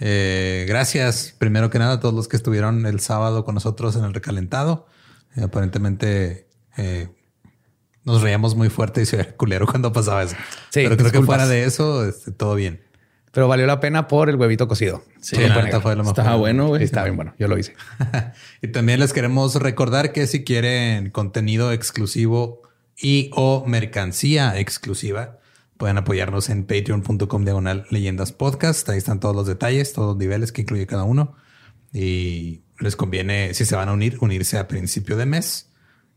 Eh, gracias, primero que nada, a todos los que estuvieron el sábado con nosotros en el recalentado. Eh, aparentemente eh, nos reíamos muy fuerte y se veía culero cuando pasaba eso. Sí, Pero creo que fuera de eso, este, todo bien. Pero valió la pena por el huevito cocido. Sí, la fue lo mejor. Estaba bueno, güey. Está bien bueno. Yo lo hice. y también les queremos recordar que si quieren contenido exclusivo y o mercancía exclusiva, pueden apoyarnos en patreon.com diagonal leyendas podcast. Ahí están todos los detalles, todos los niveles que incluye cada uno. Y les conviene, si se van a unir, unirse a principio de mes,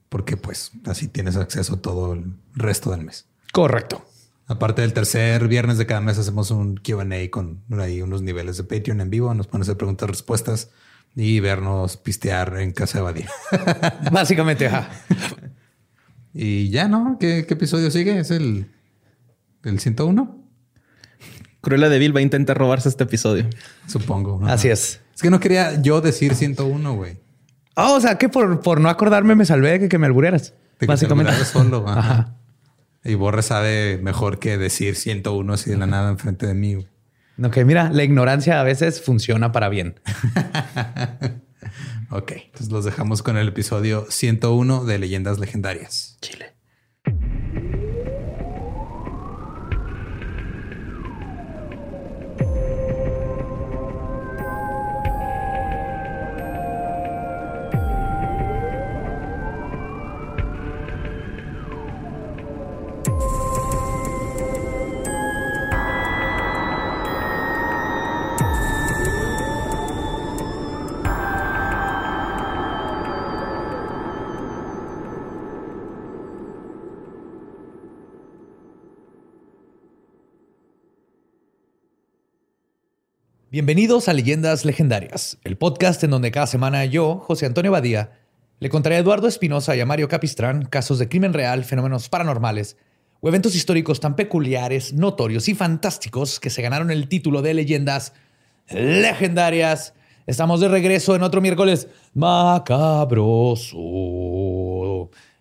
porque pues así tienes acceso todo el resto del mes. Correcto. Aparte del tercer viernes de cada mes hacemos un Q&A con ahí unos niveles de Patreon en vivo. Nos pueden hacer preguntas, respuestas y vernos pistear en casa de Badía. Básicamente, ajá. y ya, ¿no? ¿Qué, qué episodio sigue? ¿Es el, el 101? Cruella de Vil va a intentar robarse este episodio. Supongo. Ajá. Así es. Es que no quería yo decir 101, güey. Ah, o sea, que por, por no acordarme me salvé de que, que me albureras. De Básicamente. te alburearas solo. Ajá. Ajá. Y Borre sabe mejor que decir 101 así de la nada enfrente de mí. güey. No, que mira, la ignorancia a veces funciona para bien. Ok, entonces los dejamos con el episodio 101 de Leyendas Legendarias. Chile. Bienvenidos a Leyendas Legendarias, el podcast en donde cada semana yo, José Antonio Badía, le contaré a Eduardo Espinosa y a Mario Capistrán casos de crimen real, fenómenos paranormales o eventos históricos tan peculiares, notorios y fantásticos que se ganaron el título de Leyendas Legendarias. Estamos de regreso en otro miércoles macabroso.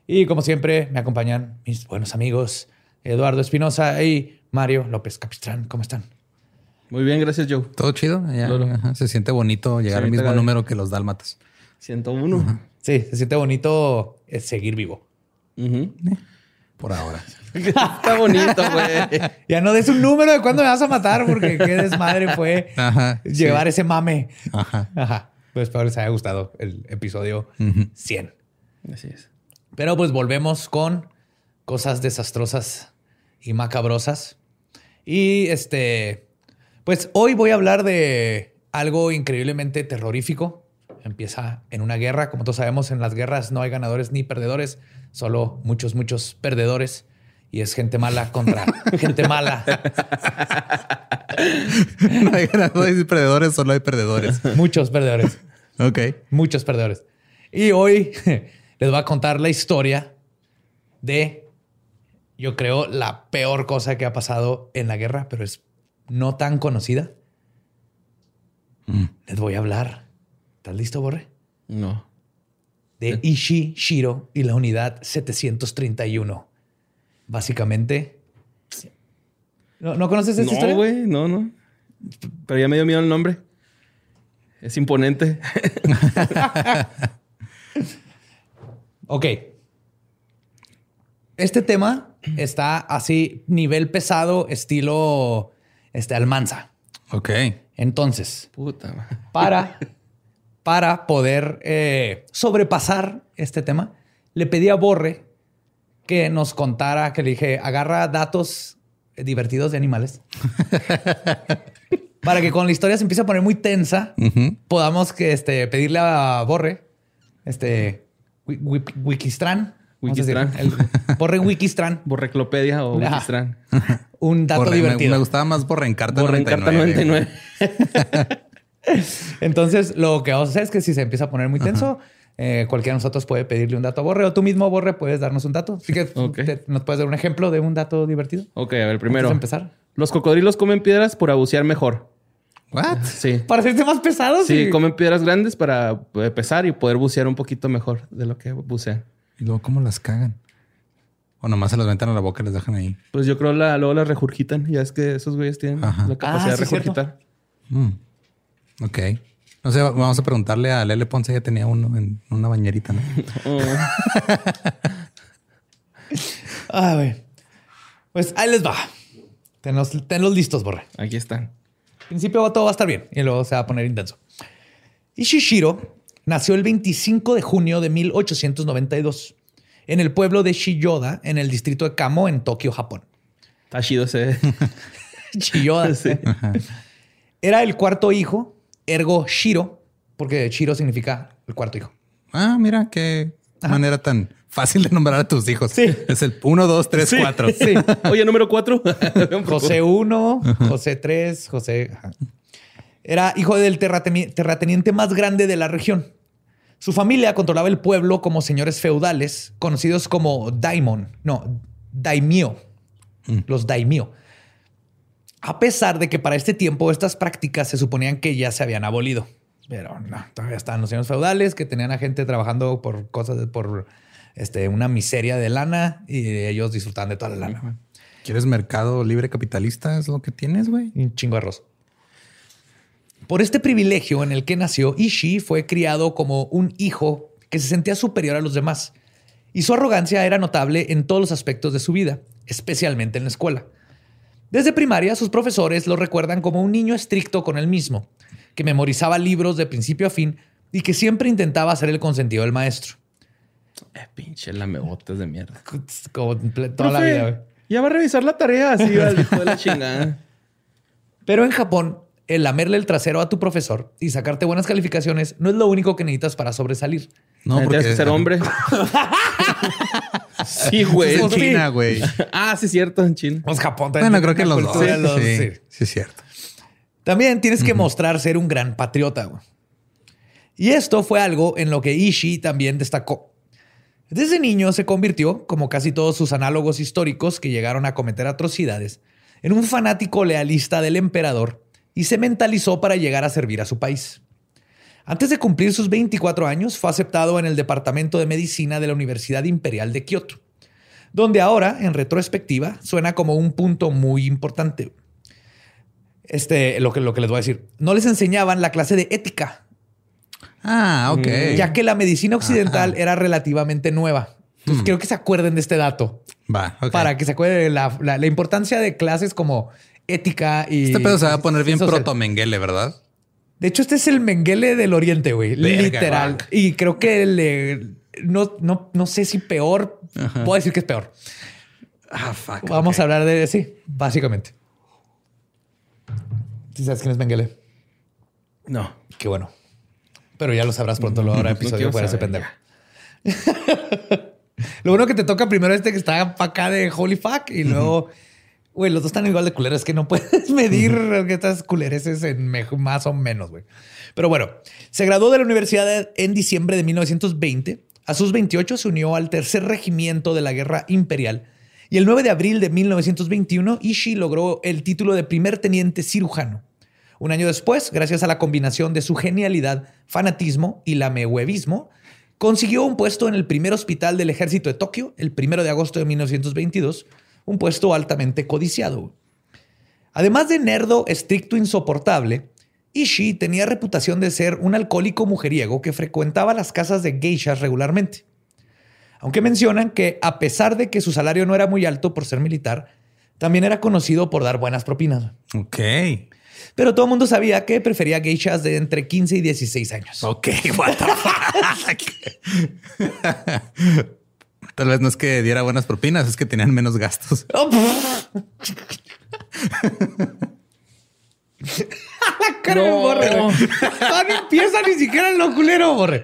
Y como siempre, me acompañan mis buenos amigos Eduardo Espinosa y Mario López Capistrán. ¿Cómo están? Muy bien, gracias, Joe. Todo chido. Ya, Lolo. ajá, Se siente bonito llegar Sí, al mismo número que los dálmatas. 101. Sí, se siente bonito eh, seguir vivo. Ujú. Por ahora. Está bonito, güey. Ya no des un número de cuándo me vas a matar, porque qué desmadre fue Ajá, sí. llevar ese mame. Ajá. Ajá. Pues espero les haya gustado el episodio Ujú. 100. Así es. Pero pues volvemos con cosas desastrosas y macabrosas. Y este, pues hoy voy a hablar de algo increíblemente terrorífico. Empieza en una guerra. Como todos sabemos, en las guerras no hay ganadores ni perdedores, solo muchos, muchos perdedores. Y es gente mala contra gente mala. no hay ganadores y perdedores, solo hay perdedores. Muchos perdedores. Ok. Muchos perdedores. Y hoy les voy a contar la historia de, yo creo, la peor cosa que ha pasado en la guerra, pero es no tan conocida. Mm. Les voy a hablar. ¿Estás listo, Borre? No. De Ishii Shiro y la unidad 731. Básicamente, ¿No, no conoces esta No, historia? güey, no, no. Pero ya me dio miedo el nombre. Es imponente. Ok. Este tema está así, nivel pesado, estilo este, Almanza. Ok. Entonces, Puta. para, para poder eh, sobrepasar este tema, le pedí a Borre que nos contara, que le dije, agarra datos divertidos de animales. para que cuando la historia se empiece a poner muy tensa, podamos que, este, pedirle a Borre, este, Wi- Wi- Wikistran. vamos a decir, el Borre Wikistran. Borreclopedia o Ajá. Wikistran. Un dato Borre- divertido. Me, gustaba más Borrencarta Borrencarta 99. 99. Entonces, lo que vamos a hacer es que si se empieza a poner muy tenso, eh, cualquiera de nosotros puede pedirle un dato a Borre o tú mismo, Borre, puedes darnos un dato. Así que te- nos puedes dar un ejemplo de un dato divertido. Ok, a ver, primero. Antes de empezar. Los cocodrilos comen piedras por bucear mejor. What? Sí. Para hacerte más pesado, Sí, sí. comen piedras grandes para eh, pesar y poder bucear un poquito mejor de lo que bucean. Y luego, ¿cómo las cagan? O nomás se las ventan a la boca y las dejan ahí. Pues yo creo la, luego las regurgitan. Ya es que esos güeyes tienen Ajá. la capacidad Ah, de sí, regurgitar. Mm. Ok. No sé, vamos a preguntarle a Lele Ponce. Ella tenía uno en una bañerita, ¿no? Oh. Pues ahí les va. Tenlos, tenlos listos, Borre. Aquí están. Al principio todo va a estar bien y luego se va a poner intenso. Ishishiro nació el 25 de junio de 1892 en el pueblo de Shiyoda, en el distrito de Kamo, en Tokio, Japón. Está chido ese. Shiyoda. Sí. Era el cuarto hijo, ergo Shiro, porque Shiro significa el cuarto hijo. Ah, mira qué manera tan fácil de nombrar a tus hijos. Sí. Es el 1, 2, 3, 4. Sí. Oye, número cuatro. José 1, José 3, José. ajá. Era hijo del terrateni- terrateniente más grande de la región. Su familia controlaba el pueblo como señores feudales, conocidos como daimon, no, daimyo, los daimyo. A pesar de que para este tiempo estas prácticas se suponían que ya se habían abolido. Pero no, todavía estaban los señores feudales que tenían a gente trabajando por cosas, de- por este, una miseria de lana y ellos disfrutaban de toda la lana. ¿Quieres mercado libre capitalista? Es lo que tienes, güey. Un chingo de arroz. Por este privilegio en el que nació, Ishii fue criado como un hijo que se sentía superior a los demás. Y su arrogancia era notable en todos los aspectos de su vida, especialmente en la escuela. Desde primaria, sus profesores lo recuerdan como un niño estricto con él mismo, que memorizaba libros de principio a fin y que siempre intentaba ser el consentido del maestro. Eh, pinche lamebotas de mierda. Como toda la vida. güey. Ya va a revisar la tarea así, al hijo de la chingada. Pero en Japón, el lamerle el trasero a tu profesor y sacarte buenas calificaciones no es lo único que necesitas para sobresalir. No, Tienes porque que ser hombre. sí, güey. En. China, güey. Ah, sí, cierto, en China. Pues Japón también Bueno, creo que los dos. los- Sí, sí. cierto. También tienes que mostrar ser un gran patriota. güey. Y esto fue algo en lo que Ishii también destacó. Desde niño se convirtió, como casi todos sus análogos históricos que llegaron a cometer atrocidades, en un fanático lealista del emperador y se mentalizó para llegar a servir a su país. Antes de cumplir sus 24 años, fue aceptado en el Departamento de Medicina de la Universidad Imperial de Kioto, donde ahora, en retrospectiva, suena como un punto muy importante. Este, lo que, lo que les voy a decir. No les enseñaban la clase de ética, Ah, ok. ya que la medicina occidental era relativamente nueva. Entonces, creo que se acuerden de este dato Va, ok. para que se acuerden de la, la- la importancia de clases como ética y. Este pedo se va a poner bien social. proto Menguele, ¿verdad? De hecho, este es el Menguele del Oriente, güey. Verga, Literal. Y creo que le- no, no, no sé si peor. Puedo decir que es peor. Ah, fuck. Vamos a hablar de sí, básicamente. ¿Sí sabes quién es Menguele? No. Qué bueno. Pero ya lo sabrás pronto, lo habrá No episodio quiero fuera ese pendejo. lo bueno que te toca primero este que está para acá de Holy Fuck y luego, güey, los dos están igual de culeros que no puedes medir que estas culereces en más o menos, güey. Pero bueno, se graduó de la universidad en diciembre de 1920. A sus 28 se unió al tercer regimiento de la guerra imperial. Y el 9 de abril de 1921, Ishii logró el título de primer teniente cirujano. Un año después, gracias a la combinación de su genialidad, fanatismo y lamehuevismo, consiguió un puesto en el primer hospital del ejército de Tokio el 1 de agosto de 1922, un puesto altamente codiciado. Además de nerdo, estricto, insoportable, Ishii tenía reputación de ser un alcohólico mujeriego que frecuentaba las casas de geishas regularmente. Aunque mencionan que a pesar de que su salario no era muy alto por ser militar, también era conocido por dar buenas propinas. Ok. Pero todo el mundo sabía que prefería geishas de entre 15 y 16 años. Ok, what the fuck? Tal vez no es que diera buenas propinas, es que tenían menos gastos. La cara de borre. No ni empieza ni siquiera en lo culero, borre.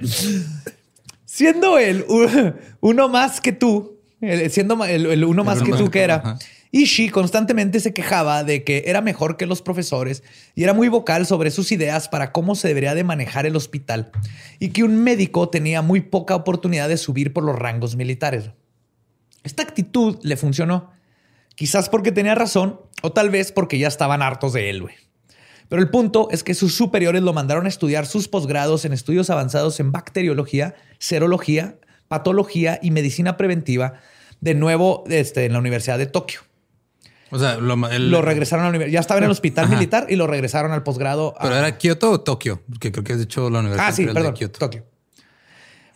Siendo él u- uno más que tú, el- siendo el, el uno más que tú que era, Ajá. Ishii constantemente se quejaba de que era mejor que los profesores y era muy vocal sobre sus ideas para cómo se debería de manejar el hospital y que un médico tenía muy poca oportunidad de subir por los rangos militares. Esta actitud le funcionó, quizás porque tenía razón o tal vez porque ya estaban hartos de él. Pero el punto es que sus superiores lo mandaron a estudiar sus posgrados en estudios avanzados en bacteriología, serología, patología y medicina preventiva, de nuevo este, en la Universidad de Tokio. O sea, lo, el- Lo regresaron a la universidad. Ya estaba en el hospital Ajá. militar y lo regresaron al posgrado. a- Pero era Kioto o Tokio, porque creo que has dicho la Universidad Ah, sí, Imperial de perdón. Kioto. Tokio.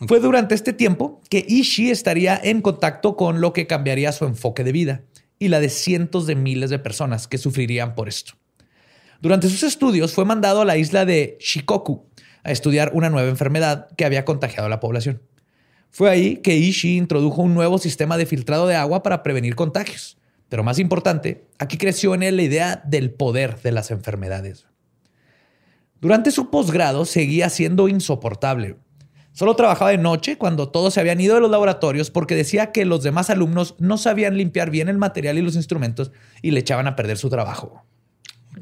Fue durante este tiempo que Ishii estaría en contacto con lo que cambiaría su enfoque de vida y la de cientos de miles de personas que sufrirían por esto. Durante sus estudios fue mandado a la isla de Shikoku a estudiar una nueva enfermedad que había contagiado a la población. Fue ahí que Ishii introdujo un nuevo sistema de filtrado de agua para prevenir contagios. Pero más importante, aquí creció en él la idea del poder de las enfermedades. Durante su posgrado seguía siendo insoportable. Solo trabajaba de noche cuando todos se habían ido de los laboratorios porque decía que los demás alumnos no sabían limpiar bien el material y los instrumentos y le echaban a perder su trabajo.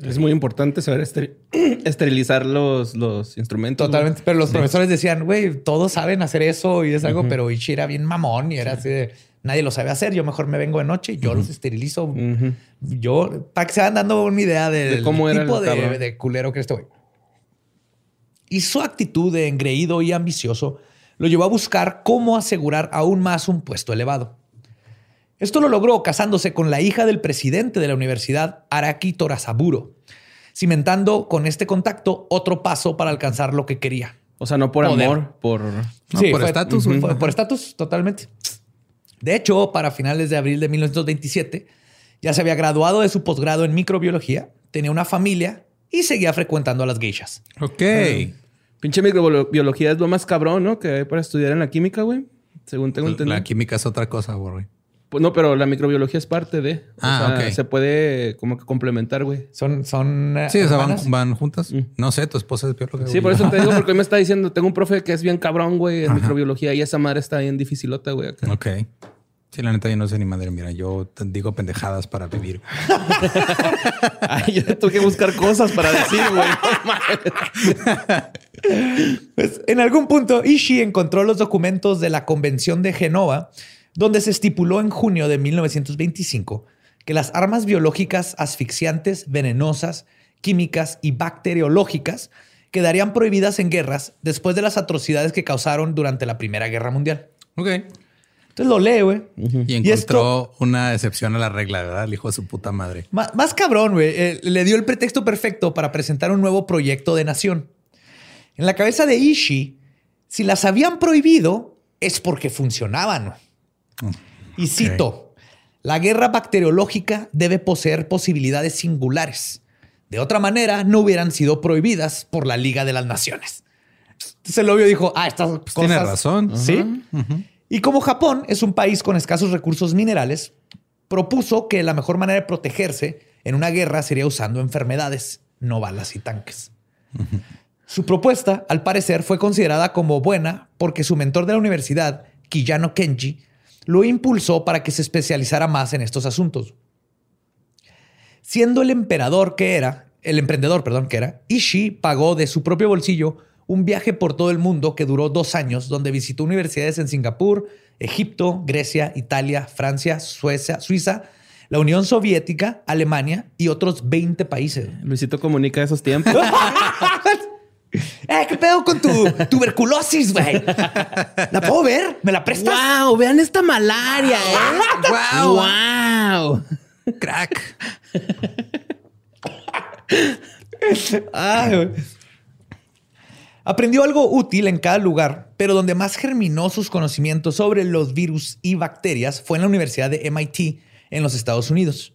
Es muy importante saber esteri- esterilizar los, los instrumentos. Totalmente. Pero los profesores decían, güey, todos saben hacer eso y es algo, pero Ichi era bien mamón y era así de, nadie lo sabe hacer. Yo mejor me vengo de noche, yo los esterilizo. Yo, para que se vayan dando una idea del De cómo era el tipo de, de culero que este güey. Y su actitud de engreído y ambicioso lo llevó a buscar cómo asegurar aún más un puesto elevado. Esto lo logró casándose con la hija del presidente de la universidad, Araki Torasaburo, cimentando con este contacto otro paso para alcanzar lo que quería. O sea, no por Poder. amor, por... No, por fue- estatus, Por estatus, totalmente. De hecho, para finales de abril de 1927, ya se había graduado de su posgrado en microbiología, tenía una familia y seguía frecuentando a las geishas. Ok. Pinche microbiología es lo más cabrón, ¿no? Que hay para estudiar en la química, güey. Según tengo entendido. La química es otra cosa, güey. Pues no, pero la microbiología es parte de. O Ah, sea, ok. Se puede como que complementar, güey. Son, son. eh, Sí, o sea, van, van juntas. No sé, tu esposa es bióloga. Sí, güey. por eso te digo, porque hoy me está diciendo, tengo un profe que es bien cabrón, güey, en microbiología y esa madre está bien dificilota, güey. acá. Ok. Sí, la neta, yo no sé ni madre. Mira, yo te digo pendejadas para vivir. Ay, yo tuve que buscar cosas para decir, güey. Pues, en algún punto, Ishii encontró los documentos de la Convención de Genova, donde se estipuló en junio de 1925 que las armas biológicas asfixiantes, venenosas, químicas y bacteriológicas quedarían prohibidas en guerras después de las atrocidades que causaron durante la Primera Guerra Mundial. Ok. Entonces lo lee, güey. Y encontró una excepción a la regla, ¿verdad? El hijo de su puta madre. Má- Más, cabrón, güey. eh, le dio el pretexto perfecto para presentar un nuevo proyecto de nación. En la cabeza de Ishii, si las habían prohibido, es porque funcionaban. Y cito, la guerra bacteriológica debe poseer posibilidades singulares. De otra manera, no hubieran sido prohibidas por la Liga de las Naciones. Entonces el obvio dijo, ah, estas cosas... Pues tiene razón. Sí. Y como Japón es un país con escasos recursos minerales, propuso que la mejor manera de protegerse en una guerra sería usando enfermedades, no balas y tanques. Su propuesta, al parecer, fue considerada como buena porque su mentor de la universidad, Kiyano Kenji, lo impulsó para que se especializara más en estos asuntos. Siendo el emperador que era, el emprendedor, perdón, que era, Ishii pagó de su propio bolsillo un viaje por todo el mundo que duró dos años, donde visitó universidades en Singapur, Egipto, Grecia, Italia, Francia, Suecia, Suiza, la Unión Soviética, Alemania y otros 20 países. Luisito comunica esos tiempos. ¡Eh, qué pedo con tu tuberculosis, güey! ¿La puedo ver? ¿Me la prestas? ¡Wow! Vean esta malaria, ¿eh? ¡Wow! ¡Wow! Crack. Ay. Aprendió algo útil en cada lugar, pero donde más germinó sus conocimientos sobre los virus y bacterias fue en la Universidad de MIT en los Estados Unidos,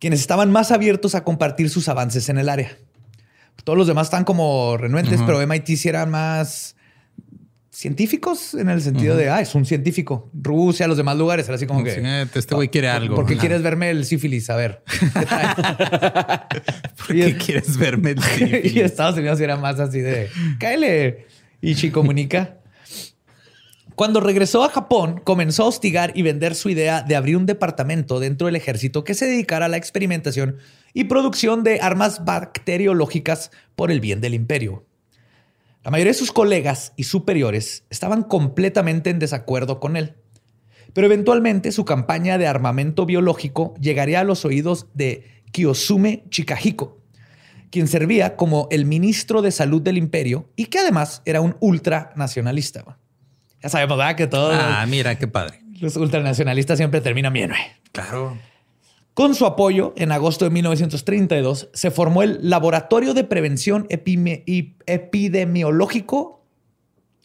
quienes estaban más abiertos a compartir sus avances en el área. Todos los demás están como renuentes, pero MIT sí eran más científicos en el sentido de, ah, es un científico. Rusia, los demás lugares, era así como que... Sí, este güey quiere algo. ¿Por qué quieres verme el sífilis? A ver. ¿qué trae? ¿Por qué quieres verme? el sífilis? y Estados Unidos era más así de cáele. Ichi comunica. Cuando regresó a Japón, comenzó a hostigar y vender su idea de abrir un departamento dentro del ejército que se dedicara a la experimentación y producción de armas bacteriológicas por el bien del imperio. La mayoría de sus colegas y superiores estaban completamente en desacuerdo con él. Pero eventualmente su campaña de armamento biológico llegaría a los oídos de Kiyosume Chikahiko, quien servía como el ministro de salud del imperio y que además era un ultranacionalista. Ya sabemos, ¿verdad? Que todos Ah, mira, qué padre. los ultranacionalistas siempre terminan bien. güey. Claro. Con su apoyo, en agosto de 1932, se formó el Laboratorio de Prevención Epime- Epidemiológico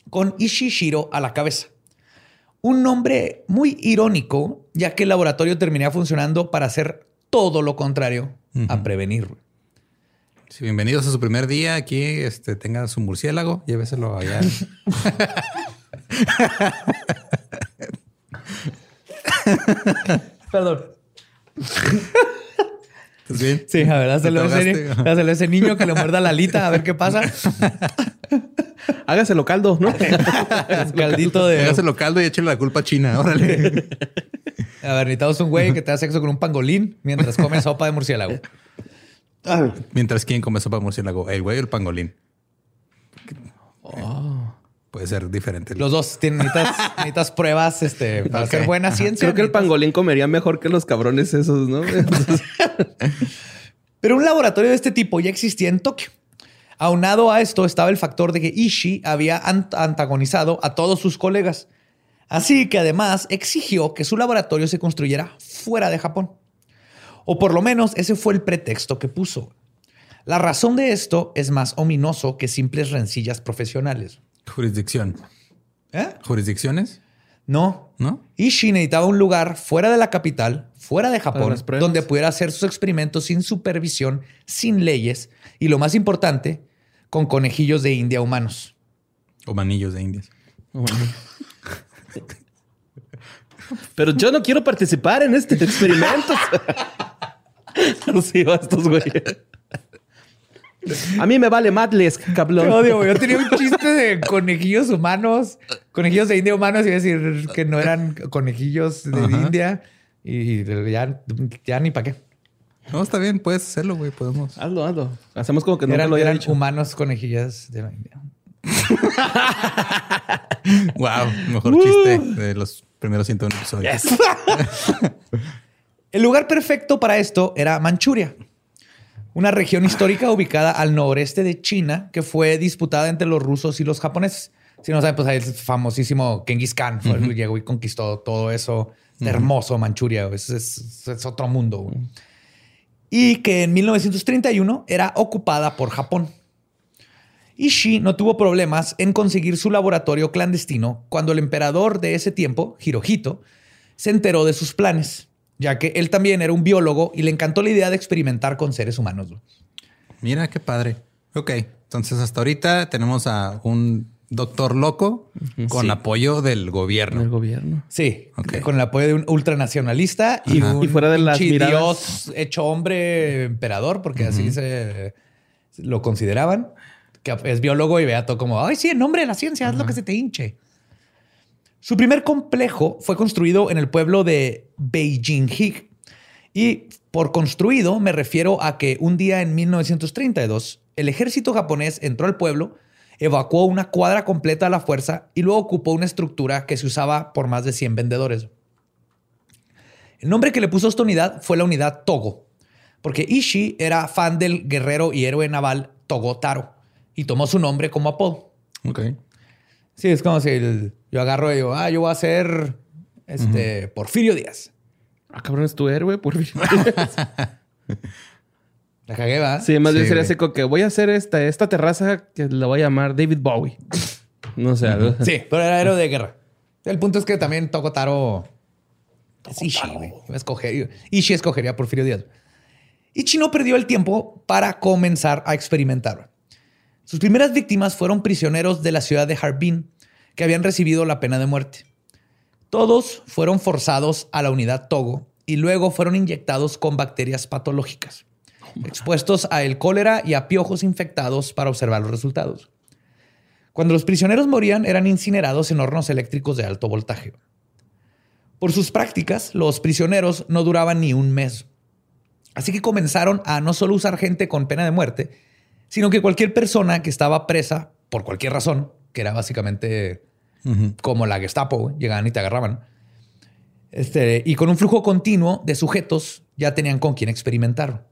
con Ishishiro a la cabeza. Un nombre muy irónico, ya que el laboratorio terminaría funcionando para hacer todo lo contrario a prevenir. Sí, bienvenidos a su primer día. Aquí este, tenga su murciélago. Lléveselo allá. Perdón. ¿Estás bien? Sí, a ver, hazlo ¿Te ese, niño que le muerda la alita, a ver qué pasa. Hágaselo caldo, ¿no? Caldito de. Hágaselo caldo y échale la culpa a China. Órale. A ver, necesitamos un güey que te da sexo con un pangolín mientras come sopa de murciélago. Mientras quién come sopa de murciélago, el güey o el pangolín. Puede ser diferente. Los dos tienen necesitas, necesitas pruebas este, para Ok. hacer buena ciencia. Creo que el pangolín comería mejor que los cabrones esos, ¿no? Entonces, Pero un laboratorio de este tipo ya existía en Tokio. Aunado a esto estaba el factor de que Ishii había ant- antagonizado a todos sus colegas. Así que además exigió que su laboratorio se construyera fuera de Japón. O por lo menos ese fue el pretexto que puso. La razón de esto es más ominoso que simples rencillas profesionales. Jurisdicción. ¿Eh? ¿Jurisdicciones? No, ¿No? Ishii necesitaba un lugar fuera de la capital, fuera de Japón, donde pudiera hacer sus experimentos sin supervisión, sin leyes y lo más importante, con conejillos de India humanos. O manillos de indias. Pero yo no quiero participar en este experimento. Sí, va estos güeyes. A mí me vale madles, cabrón. odio, güey. Yo tenía un chiste de conejillos humanos, conejillos de India humanos, y decir que no eran conejillos de Ajá. India y ya, ya ni para qué. No, está bien, puedes hacerlo, güey. Podemos. Hazlo, hazlo. Hacemos como que no eran lo eran dicho. humanos conejillas de la India. Wow, mejor chiste de los primeros 101 episodios. El lugar perfecto para esto era Manchuria, una región histórica ubicada al noreste de China que fue disputada entre los rusos y los japoneses. Si no saben, pues ahí el famosísimo Genghis Khan fue llegó y conquistó todo eso hermoso Manchuria. Es, es- es otro mundo. Y que en 1931 era ocupada por Japón. Ishii no tuvo problemas en conseguir su laboratorio clandestino cuando el emperador de ese tiempo, Hirohito, se enteró de sus planes, ya que él también era un biólogo y le encantó la idea de experimentar con seres humanos. Mira qué padre. Ok, entonces hasta ahorita tenemos a un doctor loco con Sí. apoyo del El gobierno. gobierno. Sí, Ok. con el apoyo de un ultranacionalista y un Y fuera de las pinche miradas. dios hecho hombre emperador, porque así se lo consideraban, que es biólogo y vea todo como, ay, sí, en nombre de la ciencia, haz lo que se te hinche. Su primer complejo fue construido en el pueblo de Beijing-Hig. Y por construido me refiero a que un día en 1932 el ejército japonés entró al pueblo, evacuó una cuadra completa a la fuerza y luego ocupó una estructura que se usaba por más de 100 vendedores. El nombre que le puso a esta unidad fue la unidad Togo, porque Ishii era fan del guerrero y héroe naval Togo Taro y tomó su nombre como apodo. Ok. Sí, es como si el- yo agarro y digo, ah, yo voy a ser este, Porfirio Díaz. Ah, cabrón, es tu héroe, por fin. La cagué, ¿va? Sí, más bien Sí, sería güey. así como que voy a hacer esta, esta terraza que la voy a llamar David Bowie. No sé, algo. Sí, pero era héroe de guerra. El punto es que también Toco Taro es Ishii, güey. Escoger- Ishii escogería a Porfirio Díaz. Ichi no perdió el tiempo para comenzar a experimentar. Sus primeras víctimas fueron prisioneros de la ciudad de Harbin que habían recibido la pena de muerte. Todos fueron forzados a la unidad Togo y luego fueron inyectados con bacterias patológicas, expuestos a el cólera y a piojos infectados para observar los resultados. Cuando los prisioneros morían, eran incinerados en hornos eléctricos de alto voltaje. Por sus prácticas, los prisioneros no duraban ni un mes. Así que comenzaron a no solo usar gente con pena de muerte, sino que cualquier persona que estaba presa por cualquier razón, que era básicamente como la Gestapo, llegaban y te agarraban. Este, y con un flujo continuo de sujetos ya tenían con quién experimentar.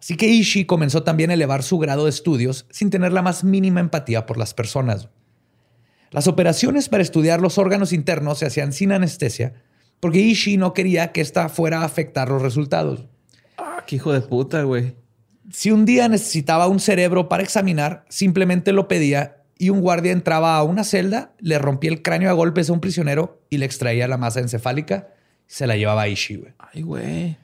Así que Ishii comenzó también a elevar su grado de estudios sin tener la más mínima empatía por las personas. Las operaciones para estudiar los órganos internos se hacían sin anestesia porque Ishii no quería que esta fuera a afectar los resultados. Ah, qué hijo de puta, güey. Si un día necesitaba un cerebro para examinar, simplemente lo pedía y un guardia entraba a una celda, le rompía el cráneo a golpes a un prisionero y le extraía la masa encefálica y se la llevaba a Ishii. güey. Ay, güey.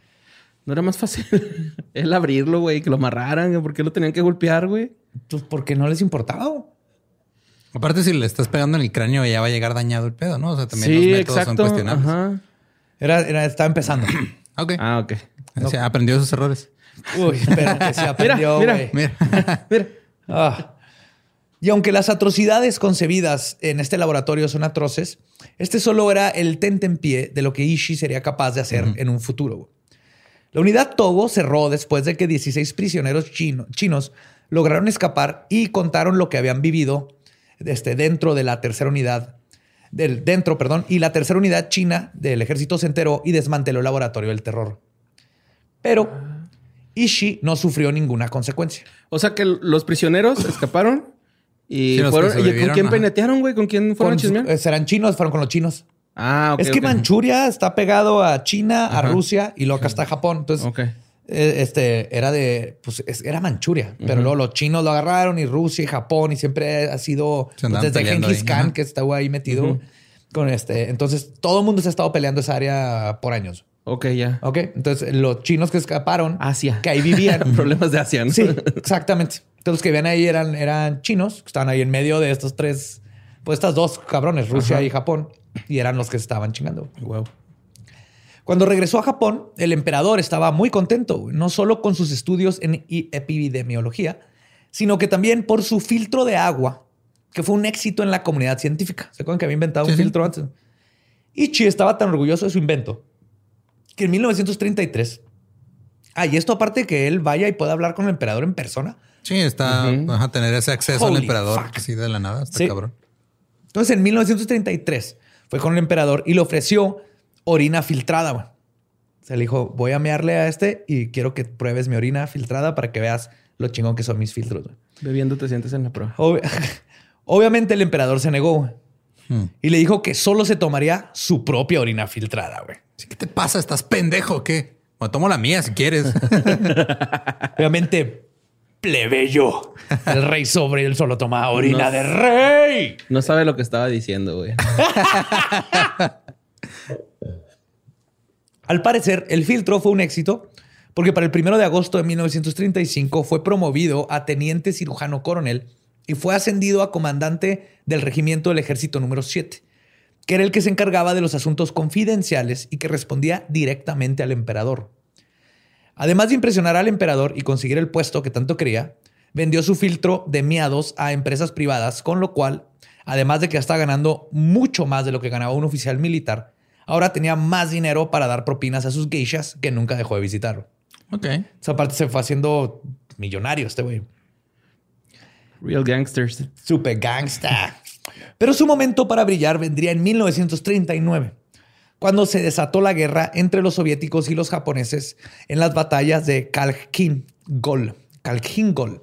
No era más fácil el abrirlo, güey, que lo amarraran. güey. ¿Por qué lo tenían que golpear, güey? Pues porque no les importaba. güey. Aparte, si le estás pegando en el cráneo, ya va a llegar dañado el pedo, ¿no? O sea, también los métodos exacto. son cuestionables. Ajá. Era, era- estaba empezando. Ok. Ah, ok. O sea, aprendió sus errores. Uy, pero que se aprendió, mira. güey. Mira. Mira. Ah. Y aunque las atrocidades concebidas en este laboratorio son atroces, este solo era el tentempié de lo que Ishii sería capaz de hacer en un futuro. La unidad Togo cerró después de que 16 prisioneros chino- chinos lograron escapar y contaron lo que habían vivido este, dentro de la tercera unidad, del, dentro, perdón, y la tercera unidad china del ejército se enteró y desmanteló el laboratorio del terror. Pero Ishii no sufrió ninguna consecuencia. O sea que los prisioneros escaparon y Sí, fueron. ¿Y con quién ajá. penetearon, güey? ¿Con quién fueron a Con- chismear? eh, serán chinos, fueron con los chinos. Ah, ok. es que. Manchuria está pegado a China, a Ajá. Rusia y luego acá está Japón. Entonces, Ok. eh, este era de, pues es- era Manchuria, pero luego los chinos lo agarraron y Rusia y Japón y siempre ha sido pues, desde Genghis Khan ajá. que estaba ahí metido con este. Entonces, todo el mundo se ha estado peleando esa área por años. Ok, ya. Ok, entonces los chinos que escaparon, Asia. que ahí vivían, Problemas de Asia, ¿no? Sí, exactamente. Entonces los que vivían ahí eran, eran chinos, que estaban ahí en medio de estos tres, pues estas dos cabrones, Rusia Ajá. y Japón, y eran los que se estaban chingando. Wow. Cuando regresó a Japón, el emperador estaba muy contento, no solo con sus estudios en epidemiología, sino que también por su filtro de agua, que fue un éxito en la comunidad científica. ¿Se acuerdan que había inventado Sí, un sí. filtro antes? Ichi estaba tan orgulloso de su invento que en 1933, ah, y esto aparte de que él vaya y pueda hablar con el emperador en persona, Sí, está Ujú. vas a tener ese acceso al emperador fuck. así de la nada. Está Sí. cabrón. Entonces, en 1933 fue con el emperador y le ofreció orina filtrada. güey. Se le dijo, voy a mearle a este y quiero que pruebes mi orina filtrada para que veas lo chingón que son mis filtros. güey". Bebiendo te sientes en la prueba. Obvi- Obviamente el emperador se negó güey, Hmm. y le dijo que solo se tomaría su propia orina filtrada. güey. Sí, ¿Qué te pasa? ¿Estás pendejo o qué? Bueno, tomo la mía si quieres. Obviamente, plebeyo. El rey sobre él solo tomaba orina No. de rey. No sabe lo que estaba diciendo, güey. Al parecer, el filtro fue un éxito porque para el primero de agosto de 1935 fue promovido a teniente cirujano coronel y fue ascendido a comandante del regimiento del ejército número 7, que era el que se encargaba de los asuntos confidenciales y que respondía directamente al emperador. Además de impresionar al emperador y conseguir el puesto que tanto quería, vendió su filtro de miados a empresas privadas, con lo cual, además de que estaba ganando mucho más de lo que ganaba un oficial militar, ahora tenía más dinero para dar propinas a sus geishas que nunca dejó de visitar. ok. Esa parte se fue haciendo millonario este güey. Real gangsters. Super gangsta. Pero su momento para brillar vendría en 1939, cuando se desató la guerra entre los soviéticos y los japoneses en las batallas de Khalkhin-Gol. Khalkhin-Gol.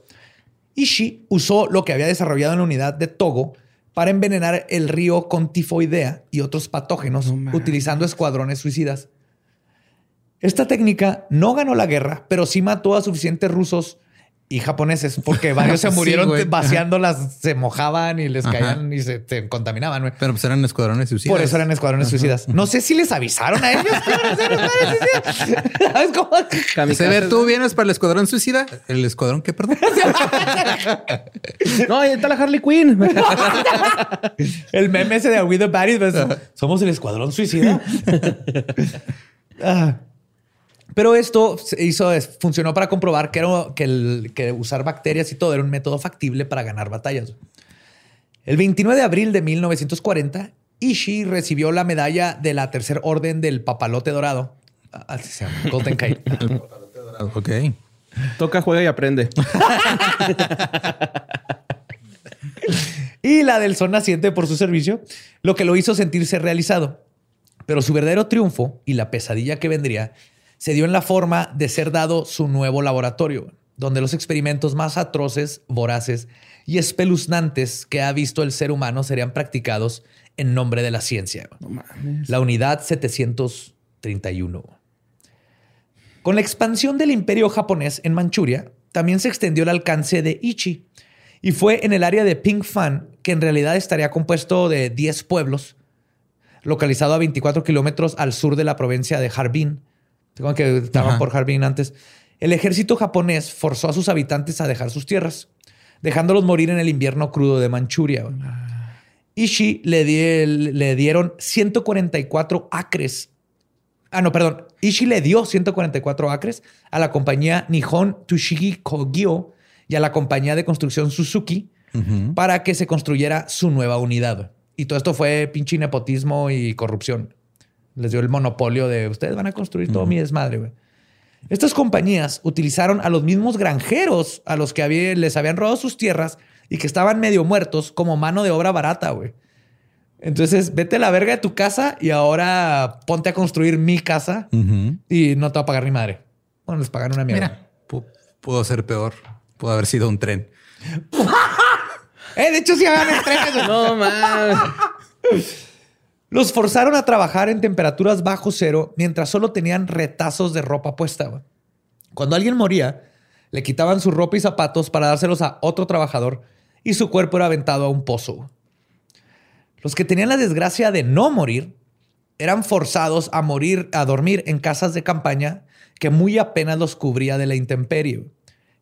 Ishii usó lo que había desarrollado en la unidad de Togo para envenenar el río con tifoidea y otros patógenos utilizando escuadrones suicidas. Esta técnica no ganó la guerra, pero sí mató a suficientes rusos y japoneses, porque varios se Sí, murieron güey. vaciándolas, se mojaban y les Ajá. caían y se, se contaminaban. güey. Pero pues eran escuadrones suicidas. Por eso eran escuadrones suicidas. No sé si les avisaron a ellos. ¿Sabes cómo? Se ver, ¿tú vienes para el escuadrón suicida? ¿El escuadrón qué, perdón? No, ahí está la Harley Quinn. El meme ese de We the Baddies, somos el escuadrón suicida. Ah. Pero esto se hizo, es- funcionó para comprobar que, era, que, el- que usar bacterias y todo era un método factible para ganar batallas. El 29 de abril de 1940, Ishii recibió la medalla de la Tercer Orden del Papalote Dorado. Ah, Así se llama, Golden Kite. ok. Toca, juega y aprende. y la del sol naciente por su servicio, lo que lo hizo sentirse realizado. Pero su verdadero triunfo y la pesadilla que vendría se dio en la forma de ser dado su nuevo laboratorio, donde los experimentos más atroces, voraces y espeluznantes que ha visto el ser humano serían practicados en nombre de la ciencia. La unidad 731. Con la expansión del imperio japonés en Manchuria, también se extendió el alcance de Ichi y fue en el área de Pingfan, que en realidad estaría compuesto de 10 pueblos, localizado a 24 kilómetros al sur de la provincia de Harbin. Tengo que estaban Ajá. por Harbin antes. El ejército japonés forzó a sus habitantes a dejar sus tierras, dejándolos morir en el invierno crudo de Manchuria. Ishii le, di- le dieron 144 acres. Ah, no, perdón. Ishii le dio 144 acres a la compañía Nihon Tushigi Kogyo y a la compañía de construcción Suzuki para que se construyera su nueva unidad. Y todo esto fue pinche nepotismo y corrupción. Les dio el monopolio de ustedes van a construir todo mi desmadre. güey. Estas compañías utilizaron a los mismos granjeros a los que había- les habían robado sus tierras y que estaban medio muertos como mano de obra barata, güey. Entonces, vete a la verga de tu casa y ahora ponte a construir mi casa y no te va a pagar ni madre. Bueno, les pagan una mierda. Mira, pu- pudo ser peor. Pudo haber sido un tren. Eh, de hecho, sí hagan trenes. No, man. Los forzaron a trabajar en temperaturas bajo cero mientras solo tenían retazos de ropa puesta. Cuando alguien moría, le quitaban su ropa y zapatos para dárselos a otro trabajador y su cuerpo era aventado a un pozo. Los que tenían la desgracia de no morir eran forzados a morir, a dormir en casas de campaña que muy apenas los cubría de la intemperie.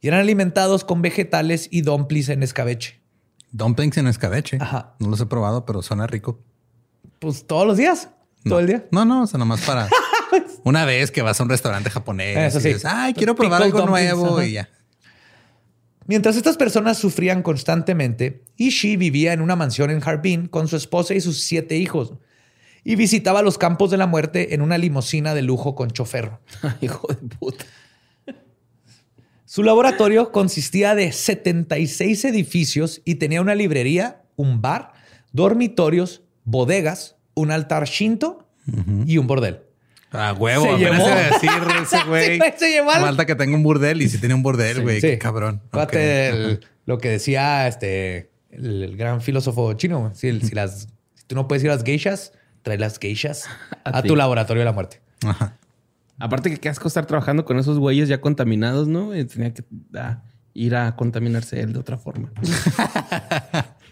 Y eran alimentados con vegetales y dumplings en escabeche. Dumplings en escabeche. Ajá. No los he probado, pero suena rico. Pues todos los días, todo el día. No, no, o sea, nomás para una vez que vas a un restaurante japonés. Eso y dices, Ay, quiero probar algo dumplings, nuevo ajá. y ya. Mientras estas personas sufrían constantemente, Ishii vivía en una mansión en Harbin con su esposa y sus siete hijos y visitaba los campos de la muerte en una limusina de lujo con chofer. Hijo de puta. Su laboratorio consistía de 76 edificios y tenía una librería, un bar, dormitorios, bodegas, un altar shinto y un bordel. A huevo, Se apenas llevó. a decir ese güey. Sí, se llevó al- Falta que tenga un burdel y si tiene un burdel, güey, Sí. qué cabrón. Fíjate Ok. el- lo que decía este el, el gran filósofo chino. Si, si las, si tú no puedes ir a las geishas, trae las geishas A a, tu laboratorio de la muerte. Ajá. Aparte que qué asco estar trabajando con esos güeyes ya contaminados, ¿no? Y tenía que ah, ir a contaminarse él de otra forma.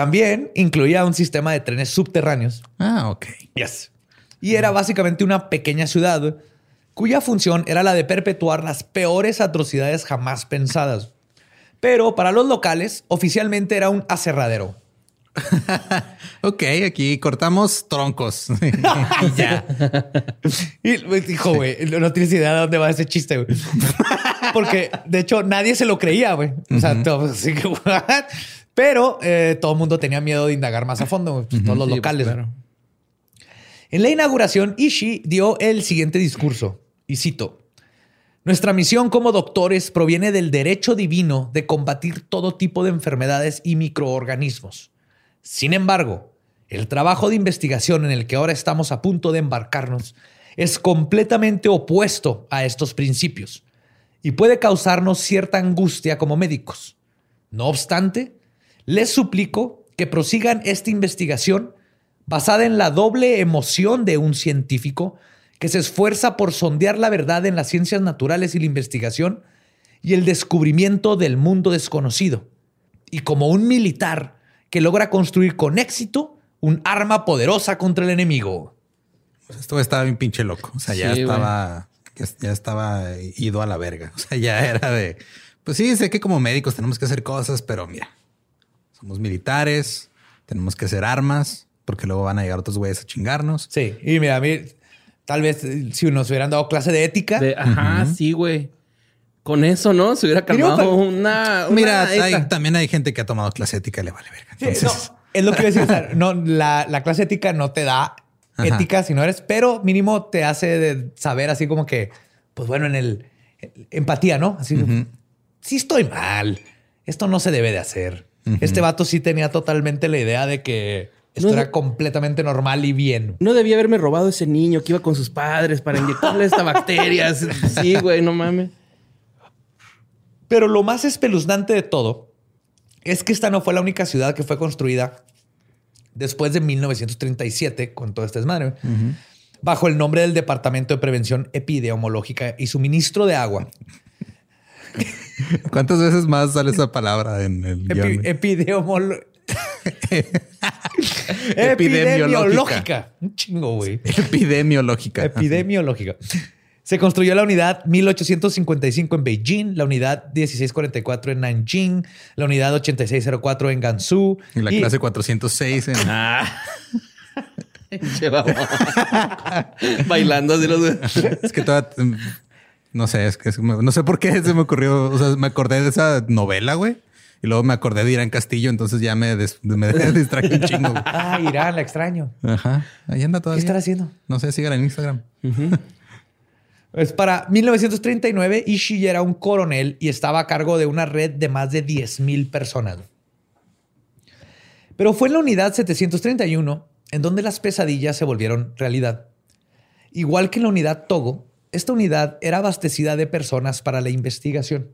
También incluía un sistema de trenes subterráneos. Ah, ok. Yes. Y era básicamente una pequeña ciudad cuya función era la de perpetuar las peores atrocidades jamás pensadas. Pero para los locales, oficialmente era un aserradero. Ok, aquí cortamos troncos. y ya. Y güey, dijo, güey, no tienes idea de dónde va ese chiste, güey. Porque de hecho nadie se lo creía, güey. O sea, todo, así que? Pero eh, todo el mundo tenía miedo de indagar más a fondo. Pues, todos los Sí, pues, locales. claro. En la inauguración, Ishii dio el siguiente discurso, y cito, Nuestra misión como doctores proviene del derecho divino de combatir todo tipo de enfermedades y microorganismos. Sin embargo, el trabajo de investigación en el que ahora estamos a punto de embarcarnos es completamente opuesto a estos principios y puede causarnos cierta angustia como médicos. No obstante, les suplico que prosigan esta investigación basada en la doble emoción de un científico que se esfuerza por sondear la verdad en las ciencias naturales y la investigación y el descubrimiento del mundo desconocido. Y como un militar que logra construir con éxito un arma poderosa contra el enemigo. Pues esto estaba bien pinche loco. O sea, ya Sí, estaba, ya estaba ido a la verga. O sea, ya era de, pues sí, sé que como médicos tenemos que hacer cosas, pero mira, somos militares, tenemos que hacer armas, porque luego van a llegar otros güeyes a chingarnos. Sí, y mira, a mí, tal vez si nos hubieran dado clase de ética, De- ajá, sí, güey. Con eso, ¿no? Se hubiera calmado pero- una, una Mira, hay- también hay gente que ha tomado clase ética y le vale verga. Sí, Entonces, no, es lo que iba a decir. o sea, no, la, la clase ética no te da Ajá. ética si no eres, pero mínimo te hace de saber así como que, pues bueno, en el empatía, ¿no? Así, sí estoy mal. Esto no se debe de hacer. Este vato sí tenía totalmente la idea de que esto No, era completamente normal y bien. No debía haberme robado ese niño que iba con sus padres para inyectarle esta bacteria. Sí, güey, no mames. Pero lo más espeluznante de todo es que esta no fue la única ciudad que fue construida después de 1937 con todo este desmadre, bajo el nombre del Departamento de Prevención Epidemiológica y Suministro de Agua. ¿cuántas veces más sale esa palabra en el guion? Epi- epidemiolo- Epidemiológica. Epidemiológica. Un chingo, güey. Epidemiológica. Epidemiológica. Se construyó la unidad 1855 en Beijing, la unidad 1644 en Nanjing, la unidad 8604 en Gansu. Y la y- clase 406 en... Ah. Che, vamos. Bailando así los Es que toda... No sé, es que es- no sé por qué se me ocurrió. O sea, me acordé de esa novela, güey. Y luego me acordé de Irán Castillo, entonces ya me, des- me distraje un chingo. güey. Ah, Irán, la extraño. Ajá. Ahí anda ¿Qué todavía. estará haciendo? No sé, sígala en Instagram. Es para 1939, Ishii era un coronel y estaba a cargo de una red de más de 10 mil personas. Pero fue en la unidad 731 en donde las pesadillas se volvieron realidad. Igual que en la unidad Togo, esta unidad era abastecida de personas para la investigación.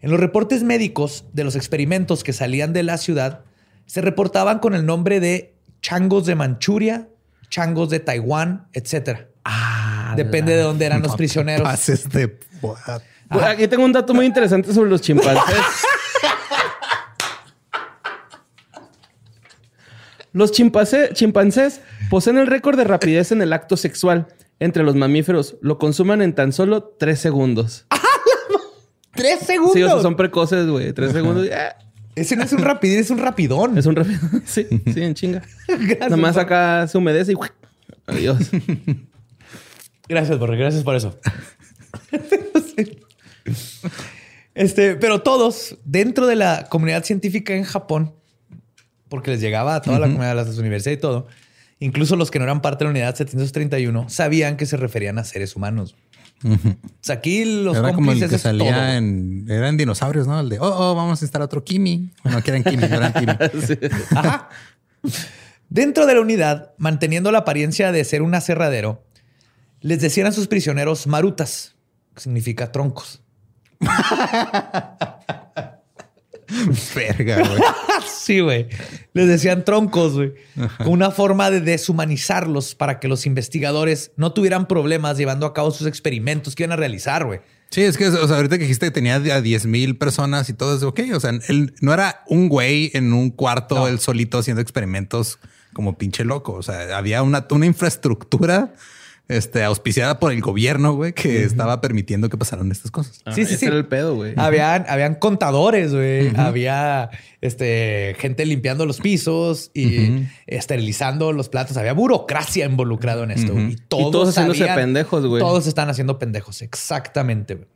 En los reportes médicos de los experimentos que salían de la ciudad, se reportaban con el nombre de changos de Manchuria, changos de Taiwán, etc. Ah, Depende de dónde eran los No prisioneros. Pases de... Pues aquí tengo un dato muy interesante sobre los chimpancés. Los chimpancé- chimpancés poseen el récord de rapidez en el acto sexual. Entre los mamíferos lo consuman en tan solo tres segundos. ¡Tres segundos! Sí, o sea, son precoces, güey. Tres segundos. eh, Ese no es un rapidín, es un rapidón. Es un rápido. Sí, sí, en chinga. Gracias, Nada más por- acá se humedece y adiós. Gracias, Borre. Gracias por eso. este, pero todos dentro de la comunidad científica en Japón, porque les llegaba a toda la comunidad de las universidades y todo, incluso los que no eran parte de la unidad 731, sabían que se referían a seres humanos. O sea, aquí los Era como el que salía en... Eran dinosaurios, ¿no? El de, oh, oh, vamos a instalar otro Kimi. Bueno, que eran Kimi, no eran Kimi. Ajá. Dentro de la unidad, manteniendo la apariencia de ser un aserradero, les decían a sus prisioneros marutas, que significa troncos. Verga, güey. Sí, güey. Les decían troncos, güey. Con una forma de deshumanizarlos para que los investigadores no tuvieran problemas llevando a cabo sus experimentos que iban a realizar, güey. Sí, es que, o sea, ahorita que dijiste que tenía a 10 mil personas y todo eso, ok. O sea, él no era un güey en un cuarto, No. él solito haciendo experimentos como pinche loco. O sea, había una, una infraestructura este, auspiciada por el gobierno, güey, que estaba permitiendo que pasaran estas cosas. Sí, sí, ese sí. era el pedo, güey. Habían, habían contadores, güey. Había este, gente limpiando los pisos y esterilizando los platos. Había burocracia involucrado en esto. Y todos, todos haciéndose pendejos, güey. Todos están haciendo pendejos. Exactamente. güey.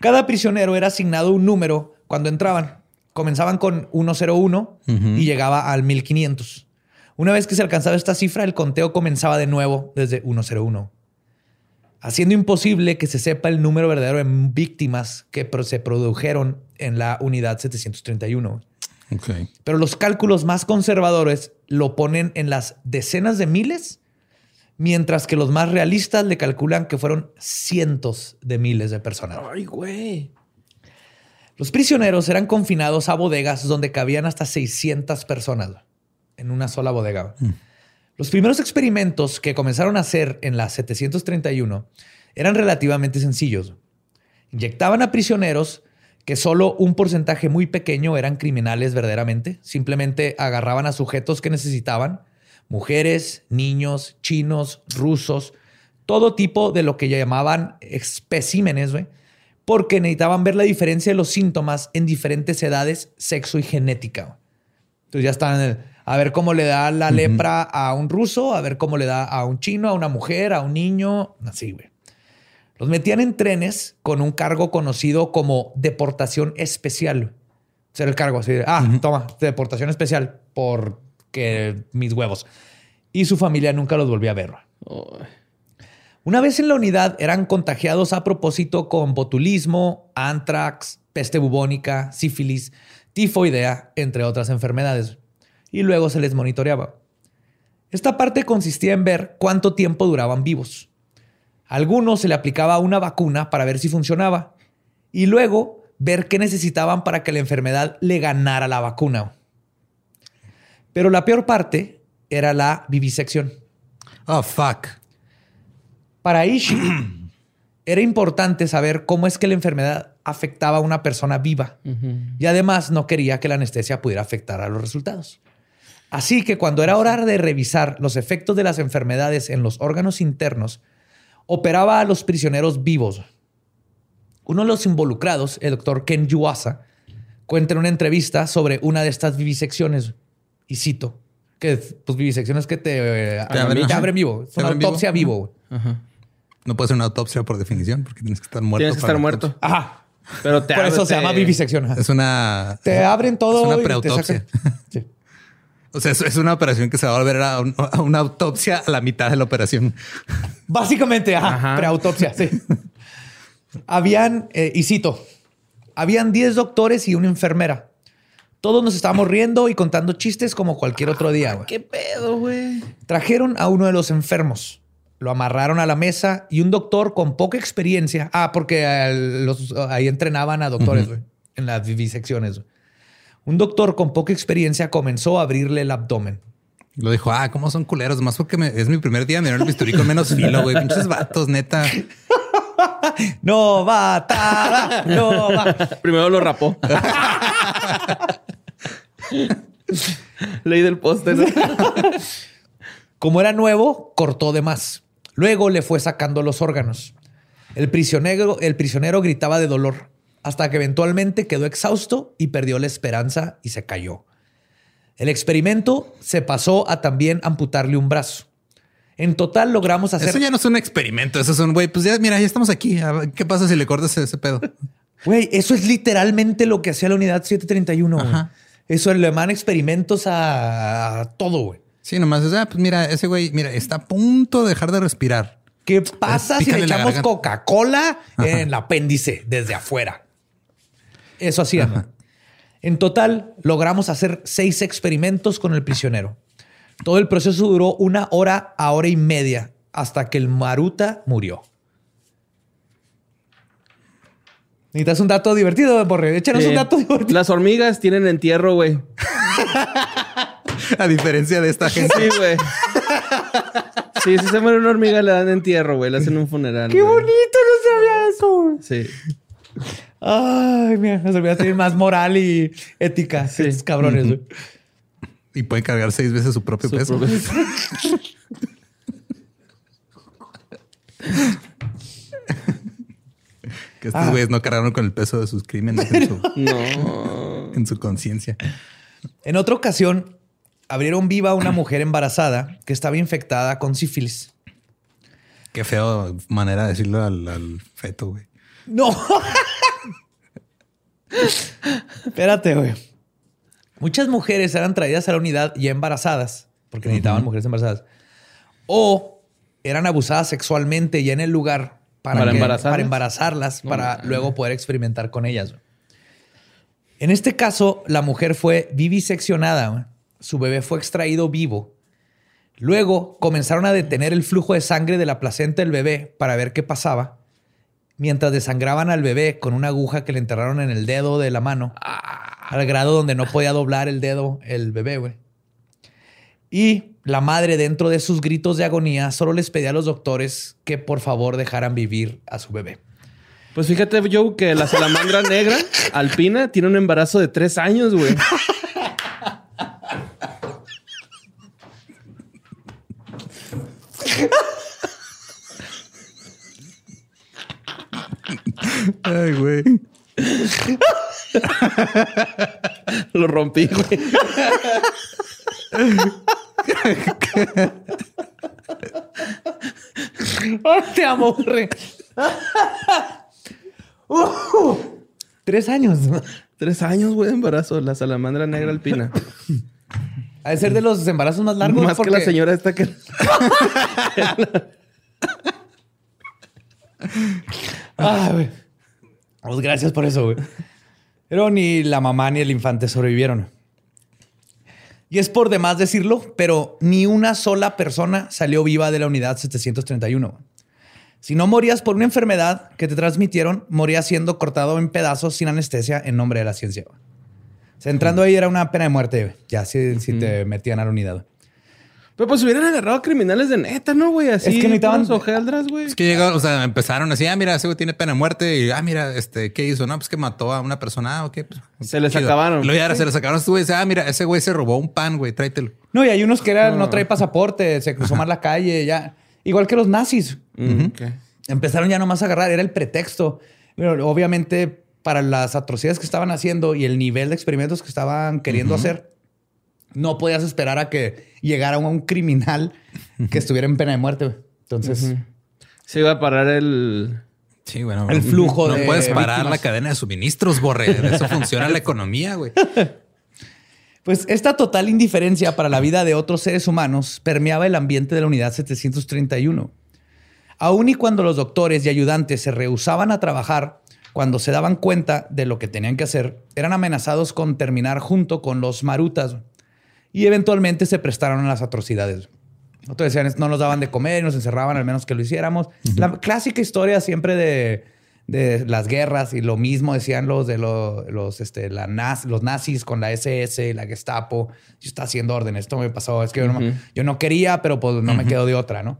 Cada prisionero era asignado un número cuando entraban. Comenzaban con 101 y llegaba al 1500. Una vez que se alcanzaba esta cifra, el conteo comenzaba de nuevo desde 101 haciendo imposible que se sepa el número verdadero de víctimas que se produjeron en la unidad 731. Ok. Pero los cálculos más conservadores lo ponen en las decenas de miles, mientras que los más realistas le calculan que fueron cientos de miles de personas. Ay, güey. Los prisioneros eran confinados a bodegas donde cabían hasta 600 personas en una sola bodega. Los primeros experimentos que comenzaron a hacer en la 731 eran relativamente sencillos. Inyectaban a prisioneros que solo un porcentaje muy pequeño eran criminales verdaderamente. Simplemente agarraban a sujetos que necesitaban, mujeres, niños, chinos, rusos, todo tipo de lo que llamaban especímenes, güey, porque necesitaban ver la diferencia de los síntomas en diferentes edades, sexo y genética. Entonces ya estaban en el, a ver cómo le da la lepra a un ruso, a ver cómo le da a un chino, a una mujer, a un niño, así, güey. Los metían en trenes con un cargo conocido como deportación especial. Ser el cargo así de, ah, toma, deportación especial porque mis huevos. Y su familia nunca los volvió a ver. Una vez en la unidad eran contagiados a propósito con botulismo, antrax, peste bubónica, sífilis, tifoidea, entre otras enfermedades. Y luego se les monitoreaba. Esta parte consistía en ver cuánto tiempo duraban vivos. A algunos se le aplicaba una vacuna para ver si funcionaba y luego ver qué necesitaban para que la enfermedad le ganara la vacuna. Pero la peor parte era la vivisección. Oh, fuck. Para Ishi era importante saber cómo es que la enfermedad afectaba a una persona viva y además no quería que la anestesia pudiera afectar a los resultados. Así que cuando era hora de revisar los efectos de las enfermedades en los órganos internos, operaba a los prisioneros vivos. Uno de los involucrados, el doctor Ken Yuasa, cuenta en una entrevista sobre una de estas vivisecciones, y cito, que pues vivisecciones que te, eh, abren, vivo. Es una autopsia vivo. No puede ser una autopsia por definición, porque tienes que estar muerto. Tienes que estar muerto. Ajá. Pero por eso se llama vivisección. Es una. Te abren todo. Es una preautopsia. Sí. O sea, es una operación que se va a volver a, una autopsia a la mitad de la operación. Básicamente, ajá, preautopsia, sí. Habían, eh, y cito, habían 10 doctores y una enfermera. Todos nos estábamos riendo y contando chistes como cualquier otro día. Güey. ¿Qué pedo, güey? Trajeron a uno de los enfermos. Lo amarraron a la mesa y un doctor con poca experiencia. Ah, porque ahí entrenaban a doctores, güey, en las vivisecciones. Un doctor con poca experiencia comenzó a abrirle el abdomen. Lo dijo, ah, ¿cómo son culeros? Más porque es mi primer día, me el bisturí con menos filo, güey. Pinches vatos, neta. no va, tada, no va. Primero lo rapó. Leí del poste. Como era nuevo, cortó de más. Luego le fue sacando los órganos. El prisionero, el prisionero gritaba de dolor hasta que eventualmente quedó exhausto y perdió la esperanza y se cayó. El experimento se pasó a también amputarle un brazo. En total logramos hacer. Eso ya no es un experimento, eso es un güey. Pues ya, mira, ya estamos aquí. ¿Qué pasa si le cortas ese pedo? Güey, eso es literalmente lo que hacía la unidad 731. Eso le mandan experimentos a, todo, güey. Sí, nomás es, ah, pues mira, ese güey, mira, está a punto de dejar de respirar. ¿Qué pasa si le echamos Coca-Cola en el apéndice desde afuera? Eso hacían. En total, logramos hacer seis experimentos con el prisionero. Todo el proceso duró una hora a hora y media hasta que el Maruta murió. Necesitas un dato divertido, Borre. Échanos un dato divertido. Las hormigas tienen entierro, güey. a diferencia de esta gente. Sí, güey. Sí, si se muere una hormiga, le dan entierro, güey. Le hacen un funeral. ¡Qué bonito! No sabía eso. Sí. Ay, mira, nos olvidó tener más moral y ética. Sí. Estos cabrones. Y puede cargar seis veces su propio peso. que estos ah. güeyes no cargaron con el peso de sus crímenes en su, no. en su conciencia. En otra ocasión, abrieron viva a una mujer embarazada que estaba infectada con sífilis. Qué feo manera de decirlo al, al feto, güey. No. Espérate, güey. Muchas mujeres eran traídas a la unidad ya embarazadas, porque necesitaban mujeres embarazadas, o eran abusadas sexualmente ya en el lugar para, embarazarlas, para luego poder experimentar con ellas. En este caso, la mujer fue viviseccionada, su bebé fue extraído vivo. Luego comenzaron a detener el flujo de sangre de la placenta del bebé para ver qué pasaba mientras desangraban al bebé con una aguja que le enterraron en el dedo de la mano, al grado donde no podía doblar el dedo el bebé, güey. Y la madre dentro de sus gritos de agonía solo les pedía a los doctores que por favor dejaran vivir a su bebé. Pues fíjate, Joe, que la salamandra negra alpina tiene un embarazo de tres años, güey. Ay, güey. Lo rompí, güey. te amo. Uh, tres años. Tres años, güey, de embarazo. La salamandra negra alpina. Ha de ser de los embarazos más largos. Más que la señora esta que... Ah, güey. Pues gracias por eso, güey. Pero ni la mamá ni el infante sobrevivieron. Y es por demás decirlo, pero ni una sola persona salió viva de la unidad 731. Si no morías por una enfermedad que te transmitieron, morías siendo cortado en pedazos sin anestesia en nombre de la ciencia. O sea, entrando ahí era una pena de muerte, ya si, si te metían a la unidad. Pero pues hubieran agarrado a criminales de neta, ¿no, güey? Así Es que necesitaban- puros ojealdras, güey. Es que llegaron, o sea, empezaron así, ah, mira, ese güey tiene pena de muerte. Y, ah, mira, este, ¿qué hizo? No, pues que mató a una persona. Ah, ok. pues, Se les chido. acabaron. Y Luego ya se les acabaron. Este güey dice, ah, mira, ese güey se robó un pan, güey, tráetelo. No, y hay unos que eran, no trae pasaporte, se cruzó mal la calle, ya. Igual que los nazis. Mm, empezaron ya nomás a agarrar, era el pretexto. Pero obviamente, para las atrocidades que estaban haciendo y el nivel de experimentos que estaban queriendo hacer, no podías esperar a que llegara un criminal que estuviera en pena de muerte. güey. Entonces, Se iba a parar el... Sí, bueno. El flujo no de puedes parar víctimas. la cadena de suministros, borre. De eso funciona la economía, güey. pues esta total indiferencia para la vida de otros seres humanos permeaba el ambiente de la unidad 731. Aun y cuando los doctores y ayudantes se rehusaban a trabajar, cuando se daban cuenta de lo que tenían que hacer, eran amenazados con terminar junto con los marutas y eventualmente se prestaron a las atrocidades. Otros decían, no nos daban de comer y nos encerraban al menos que lo hiciéramos. La clásica historia siempre de, de las guerras y lo mismo decían los de los, este, la naz- los nazis con la SS, la Gestapo. Yo estaba haciendo órdenes, esto me pasó. Es que yo, no, yo no quería, pero pues no me quedo de otra, ¿no?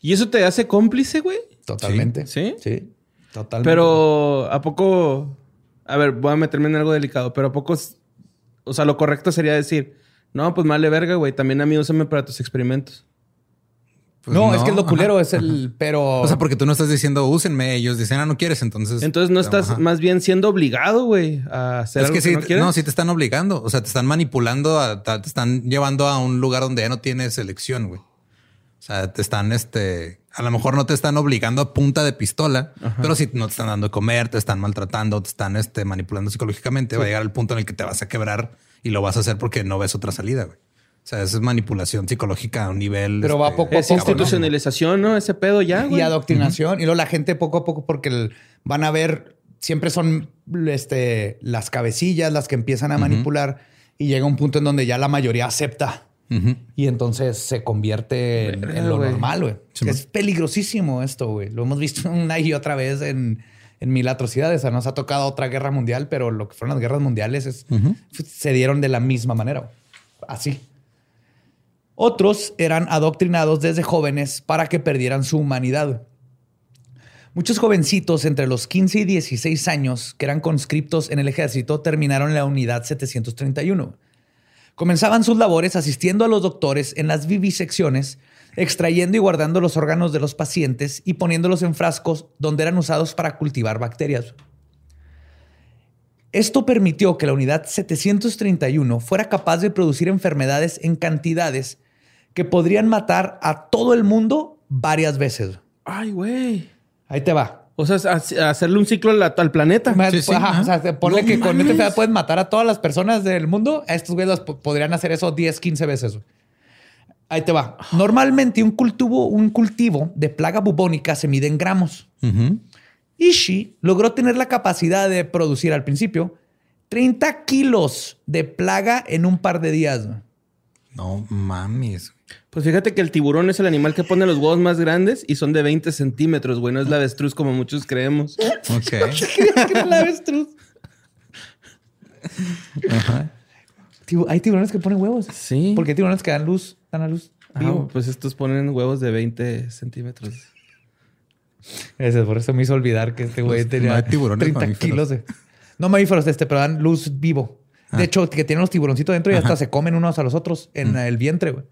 ¿Y eso te hace cómplice, güey? Totalmente. ¿Sí? Sí, totalmente. Pero ¿a poco... A ver, voy a meterme en algo delicado, pero ¿a poco... O sea, lo correcto sería decir... No, pues male verga, güey. También a mí úsame para tus experimentos. Pues no, es que es lo ajá. culero, es el... Pero... O sea, porque tú no estás diciendo úsenme, ellos dicen, ah, no quieres, entonces. Entonces no estás Ajá. más bien siendo obligado, güey, a hacer Es algo que sí, no quieres. no, sí te están obligando. O sea, te están manipulando, a- te están llevando a un lugar donde ya no tienes elección, güey. O sea, te están, este, a lo mejor no te están obligando a punta de pistola, pero sí no te están dando de comer, te están maltratando, te están, este, manipulando psicológicamente. Va a llegar el punto en el que te vas a quebrar y lo vas a hacer porque no ves otra salida, güey. O sea, esa es manipulación psicológica a un nivel. Pero va este, poco a Es poco, institucionalización, ¿no? Ese pedo ya, y adoctrinación. Y luego la gente poco a poco, porque el- van a ver, siempre son este, las cabecillas las que empiezan a manipular y llega un punto en donde ya la mayoría acepta. Y entonces se convierte en, lo normal, güey. Sí, es peligrosísimo esto, güey. Lo hemos visto una y otra vez en, en mil atrocidades. O sea, nos ha tocado otra guerra mundial, pero lo que fueron las guerras mundiales es, se dieron de la misma manera. Así. Otros eran adoctrinados desde jóvenes para que perdieran su humanidad. Muchos jovencitos entre los 15 y 16 años que eran conscriptos en el ejército terminaron en la unidad 731. Comenzaban sus labores asistiendo a los doctores en las vivisecciones, extrayendo y guardando los órganos de los pacientes y poniéndolos en frascos donde eran usados para cultivar bacterias. Esto permitió que la unidad 731 fuera capaz de producir enfermedades en cantidades que podrían matar a todo el mundo varias veces. Ay, güey. Ahí te va. O sea, ha- hacerle un ciclo al, al planeta. Sí, sí, Ajá, ajá. o sea, ponle No que con esta enfermedad puedes matar a todas las personas del mundo. A estos güeyes podrían hacer eso 10, 15 veces. Ahí te va. Normalmente un cultivo, un cultivo de plaga bubónica se mide en gramos. Ujú. Ishi logró tener la capacidad de producir al principio 30 kilos de plaga en un par de días. No mames. Pues fíjate que el tiburón es el animal que pone los huevos más grandes y son de 20 centímetros, güey. No es la avestruz como muchos creemos. Ok. ¿Qué era la avestruz? Tibu- Hay tiburones que ponen huevos. Sí. Porque hay tiburones que dan luz, dan a luz. Ah, vivo. pues estos ponen huevos de 20 centímetros. Ese, por eso me hizo olvidar que este güey Pues, tenía no hay tiburones 30 mamíferos. kilos de. No mamíferos este, pero dan luz vivo. Ah. De hecho, que tienen los tiburoncitos dentro y hasta se comen unos a los otros en el vientre, güey.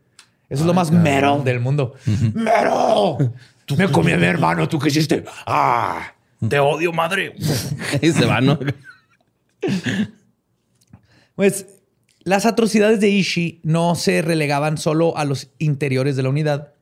Eso es lo más mero del mundo. ¡Mero! Tú me comí a mi hermano, ¿tú qué hiciste? ¡Ah! ¡Te odio, madre! y se van, ¿no? Pues las atrocidades de Ishii no se relegaban solo a los interiores de la unidad.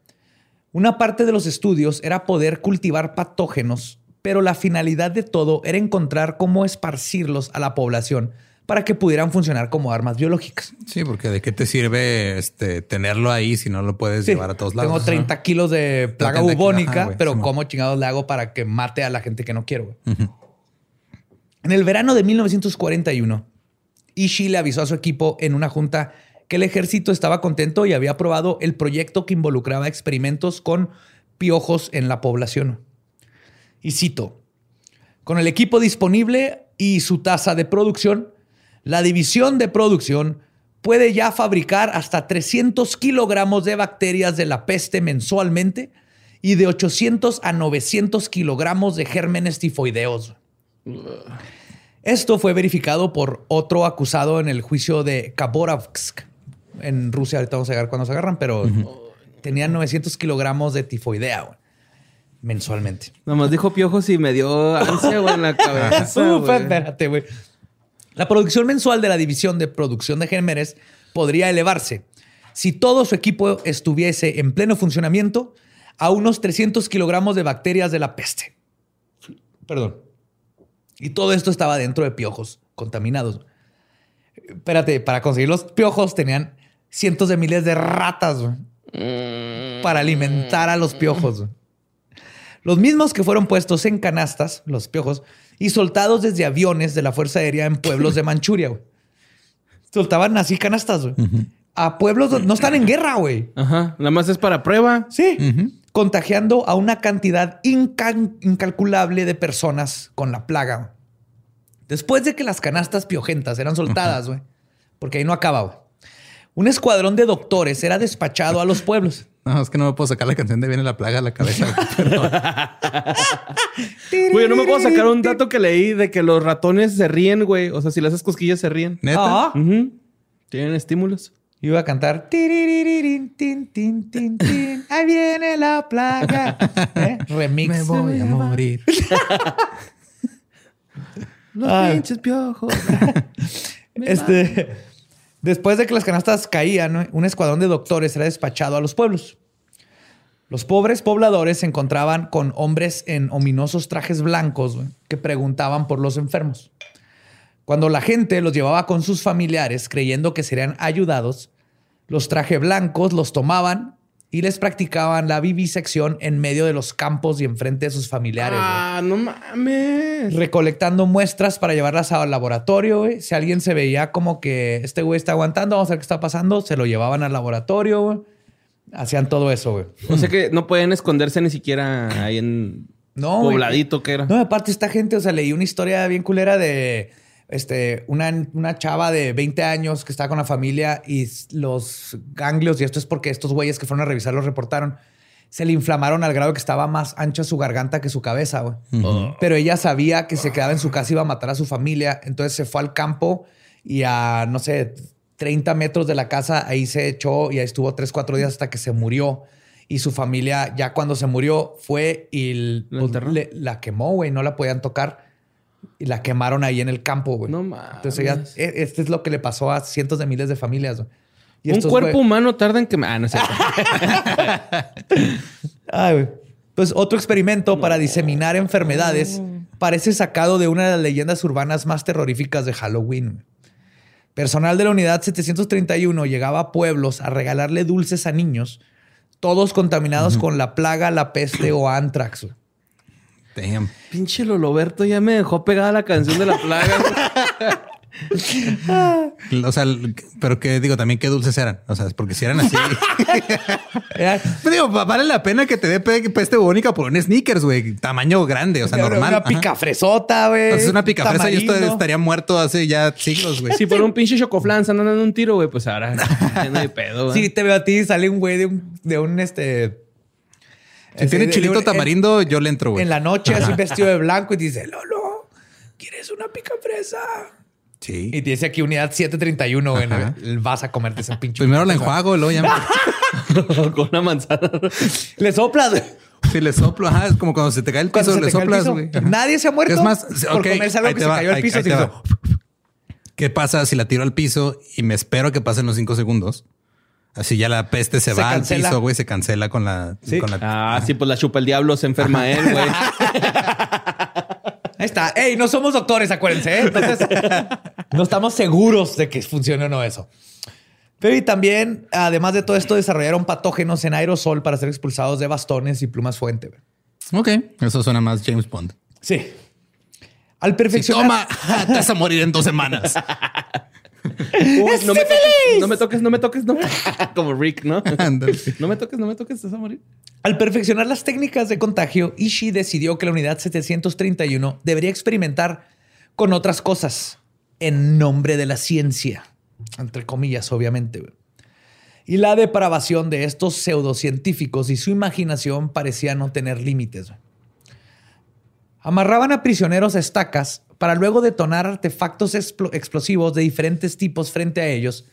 Una parte de los estudios era poder cultivar patógenos, pero la finalidad de todo era encontrar cómo esparcirlos a la población para que pudieran funcionar como armas biológicas. Sí, porque de qué te sirve este tenerlo ahí si no lo puedes Sí, llevar a todos lados. Tengo 30 kilos de plaga 30 kilos, bubónica, ajá, pero sí, ¿cómo chingados le hago para que mate a la gente que no quiero? En el verano de 1941, Ishii le avisó a su equipo en una junta que el ejército estaba contento y había aprobado el proyecto que involucraba experimentos con piojos en la población. Y cito, con el equipo disponible y su tasa de producción, la división de producción puede ya fabricar hasta 300 kilogramos de bacterias de la peste mensualmente y de 800 a 900 kilogramos de gérmenes tifoideos. Esto fue verificado por otro acusado en el juicio de Khabarovsk en Rusia. Ahorita vamos a llegar cuando se agarran, pero tenían 900 kilogramos de tifoidea mensualmente. Nomás dijo piojos y me dio ansia, güey, en la cabeza. Güey. espérate, güey. La producción mensual de la división de producción de gérmenes podría elevarse si todo su equipo estuviese en pleno funcionamiento a unos 300 kilogramos de bacterias de la peste. Perdón. Y todo esto estaba dentro de piojos contaminados. Espérate, para conseguir los piojos tenían cientos de miles de ratas güey, para alimentar a los piojos. Los mismos que fueron puestos en canastas, los piojos, y soltados desde aviones de la Fuerza Aérea en pueblos de Manchuria. güey. Soltaban así canastas, güey. A pueblos donde no están en guerra, güey. Ajá. Nada más es para prueba. Sí. Contagiando a una cantidad incalculable de personas con la plaga. Después de que las canastas piojentas eran soltadas, güey, porque ahí no acaba, güey, un escuadrón de doctores era despachado a los pueblos. No, es que no me puedo sacar la canción de Viene la plaga a la cabeza. Perdón. Güey, no me puedo sacar un dato que leí de que los ratones se ríen, güey. O sea, si le haces cosquillas se ríen. ¿Neta? Ah. Tienen estímulos. Iba a cantar. "Tiriririn, tin, tin, tin, tin, Ahí viene la plaga. ¿Eh? Remix. Me voy a morir. Los Ay. pinches piojos. Este, después de que las canastas caían, un escuadrón de doctores era despachado a los pueblos. Los pobres pobladores se encontraban con hombres en ominosos trajes blancos que preguntaban por los enfermos. Cuando la gente los llevaba con sus familiares creyendo que serían ayudados, los trajes blancos los tomaban y les practicaban la vivisección en medio de los campos y enfrente de sus familiares. ah, no mames. recolectando muestras para llevarlas al laboratorio. güey. Si alguien se veía como que este güey está aguantando, vamos a ver qué está pasando, se lo llevaban al laboratorio. güey. Hacían todo eso, güey. O sea que no pueden esconderse ni siquiera ahí en No, pobladito que era. No, aparte esta gente, o sea, leí una historia bien culera de este, una, una chava de 20 años que estaba con la familia y los ganglios, y esto es porque estos güeyes que fueron a revisar los reportaron, se le inflamaron al grado que estaba más ancha su garganta que su cabeza, güey. Pero ella sabía que se quedaba en su casa y iba a matar a su familia, entonces se fue al campo y a, no sé, 30 metros de la casa, ahí se echó y ahí estuvo 3, 4 días hasta que se murió. Y su familia, ya cuando se murió, fue y la quemó, güey, no la podían tocar. Y la quemaron ahí en el campo, güey. No mames. Entonces ella, e- este es lo que le pasó a cientos de miles de familias. güey. Y Un estos, cuerpo güey- humano tarda en que... Ah, no es cierto. Ay, güey. Pues otro experimento para diseminar enfermedades parece sacado de una de las leyendas urbanas más terroríficas de Halloween. Personal de la unidad 731 llegaba a pueblos a regalarle dulces a niños, todos contaminados con la plaga, la peste o antrax. Damn. Pinche Loloberto ya me dejó pegada la canción de la plaga. O sea, pero que digo también qué dulces eran. O sea, porque si eran así. Pero digo, va- vale la pena que te dé pe- peste bubónica por un sneakers, güey. Tamaño grande, o sea, normal. Una picafresota, güey. Entonces, una picafresa yo estaría muerto hace ya siglos, güey. Si fuera un pinche chocoflan, se andan dando un tiro, güey, pues ahora no hay pedo, güey. Sí, te veo a ti, sale un güey de un, de un este. Si tiene chilito tamarindo, yo le entro, En, güey. en la noche, así vestido de blanco, y dice, Lolo, ¿quieres una picafresa? Sí. Y te dice aquí unidad 731, güey. Ajá. Vas a comerte esa pinche. Primero la enjuago, luego ya me... Con una manzana. Le soplas. güey. Si le soplo, ajá, es como cuando se te cae el piso, se le soplas, güey. Nadie se ha muerto Es más, por comerse algo que se cayó al piso. ahí se te hizo- va. ¿Qué pasa si la tiro al piso y me espero que pasen los cinco segundos? Así ya la peste se, Se va cancela. al piso, güey, se cancela con la... Sí. Con la Ah, sí, pues la chupa el diablo, se enferma él, güey. Ahí está. Ey, no somos doctores, acuérdense. ¿eh? Entonces, no estamos seguros de que funcione o no eso. Pero y también, además de todo esto, desarrollaron patógenos en aerosol para ser expulsados de bastones y plumas fuente. güey. Ok, eso suena más James Bond. Sí. Al perfeccionar. toma, te vas a morir en dos semanas. Uy, no, me toques, no me toques, no me toques, no. Como Rick, ¿no? No me toques, no me toques, te vas a morir. Al perfeccionar las técnicas de contagio, Ishii decidió que la unidad 731 debería experimentar con otras cosas en nombre de la ciencia, entre comillas, obviamente. Y la depravación de estos pseudocientíficos y su imaginación parecía no tener límites. Amarraban a prisioneros a estacas para luego detonar artefactos explo- explosivos de diferentes tipos frente a ellos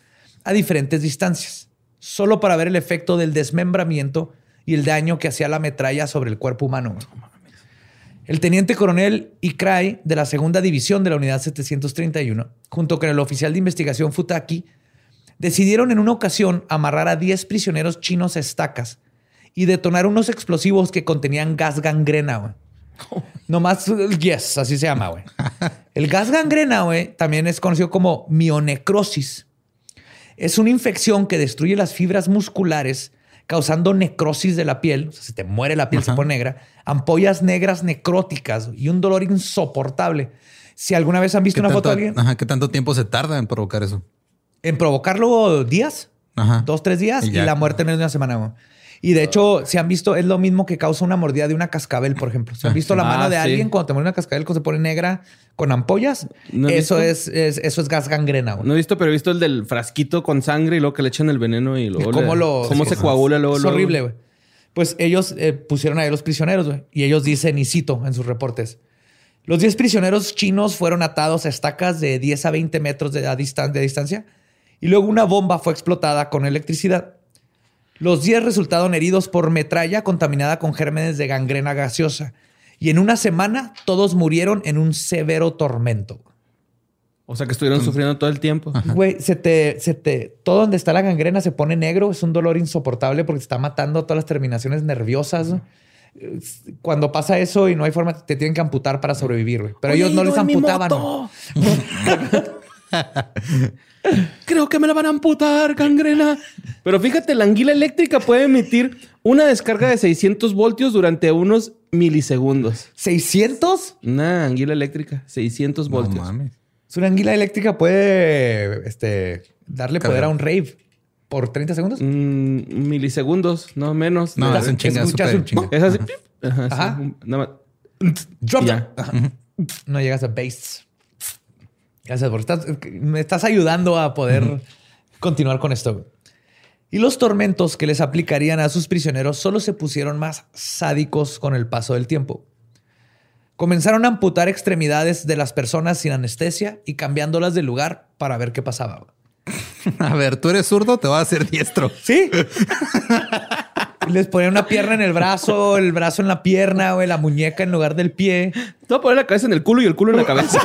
a diferentes distancias, solo para ver el efecto del desmembramiento y el daño que hacía la metralla sobre el cuerpo humano. El teniente coronel Ikrai de la segunda división de la unidad 731, junto con el oficial de investigación Futaki, decidieron en una ocasión amarrar a 10 prisioneros chinos a estacas y detonar unos explosivos que contenían gas gangrena. Nomás, yes, así se llama, güey. El gas gangrena, güey, también es conocido como mionecrosis. Es una infección que destruye las fibras musculares, causando necrosis de la piel. O sea, se te muere la piel, se pone negra. Ampollas negras necróticas y un dolor insoportable. Si alguna vez han visto ¿Qué una foto de alguien ajá, ¿Qué tanto tiempo se tarda en provocar eso? en provocarlo días, Ajá. dos, tres días Y y, la muerte en menos de una semana. güey. Y de hecho, si han visto, es lo mismo que causa una mordida de una cascabel, por ejemplo. Si han visto la Ah, mano de sí. alguien cuando te muerde una cascabel que se pone negra con ampollas, ¿No he eso es, es- eso es gas gangrena. güey. No he visto, pero he visto el del frasquito con sangre y luego que le echan el veneno y luego. ¿Cómo le- lo- cómo se coagula luego. Es luego. horrible, güey. Pues ellos eh, pusieron ahí a los prisioneros, güey. Y ellos dicen, y cito en sus reportes, los 10 prisioneros chinos fueron atados a estacas de 10 a 20 metros de, a distan- de distancia y luego una bomba fue explotada con electricidad. Los 10 resultaron heridos por metralla contaminada con gérmenes de gangrena gaseosa. Y en una semana todos murieron en un severo tormento. O sea que estuvieron sufriendo todo el tiempo. Güey, se te, se te, todo donde está la gangrena se pone negro, es un dolor insoportable porque te está matando todas las terminaciones nerviosas. ¿no? Cuando pasa eso y no hay forma, te tienen que amputar para sobrevivir, güey. Pero ellos no les amputaban. ¿no? Creo que me la van a amputar, gangrena. Pero fíjate, la anguila eléctrica puede emitir una descarga de 600 voltios durante unos milisegundos. ¿600? Una anguila eléctrica, 600 No voltios. mames. Es una anguila eléctrica puede este, darle poder a un rave por 30 segundos. Mm, milisegundos, no menos. No, es un- chinga. Es así. Ajá. Ajá. sí, nada más. Drop ya. Ajá. No llegas a base. Gracias, porque estás, me estás ayudando a poder continuar con esto. Y los tormentos que les aplicarían a sus prisioneros solo se pusieron más sádicos con el paso del tiempo. Comenzaron a amputar extremidades de las personas sin anestesia y cambiándolas de lugar para ver qué pasaba. A ver, tú eres zurdo, te voy a hacer diestro. Sí. Les ponían una pierna en el brazo, el brazo en la pierna, güey, la muñeca en lugar del pie. Te voy a poner la cabeza en el culo y el culo en la cabeza.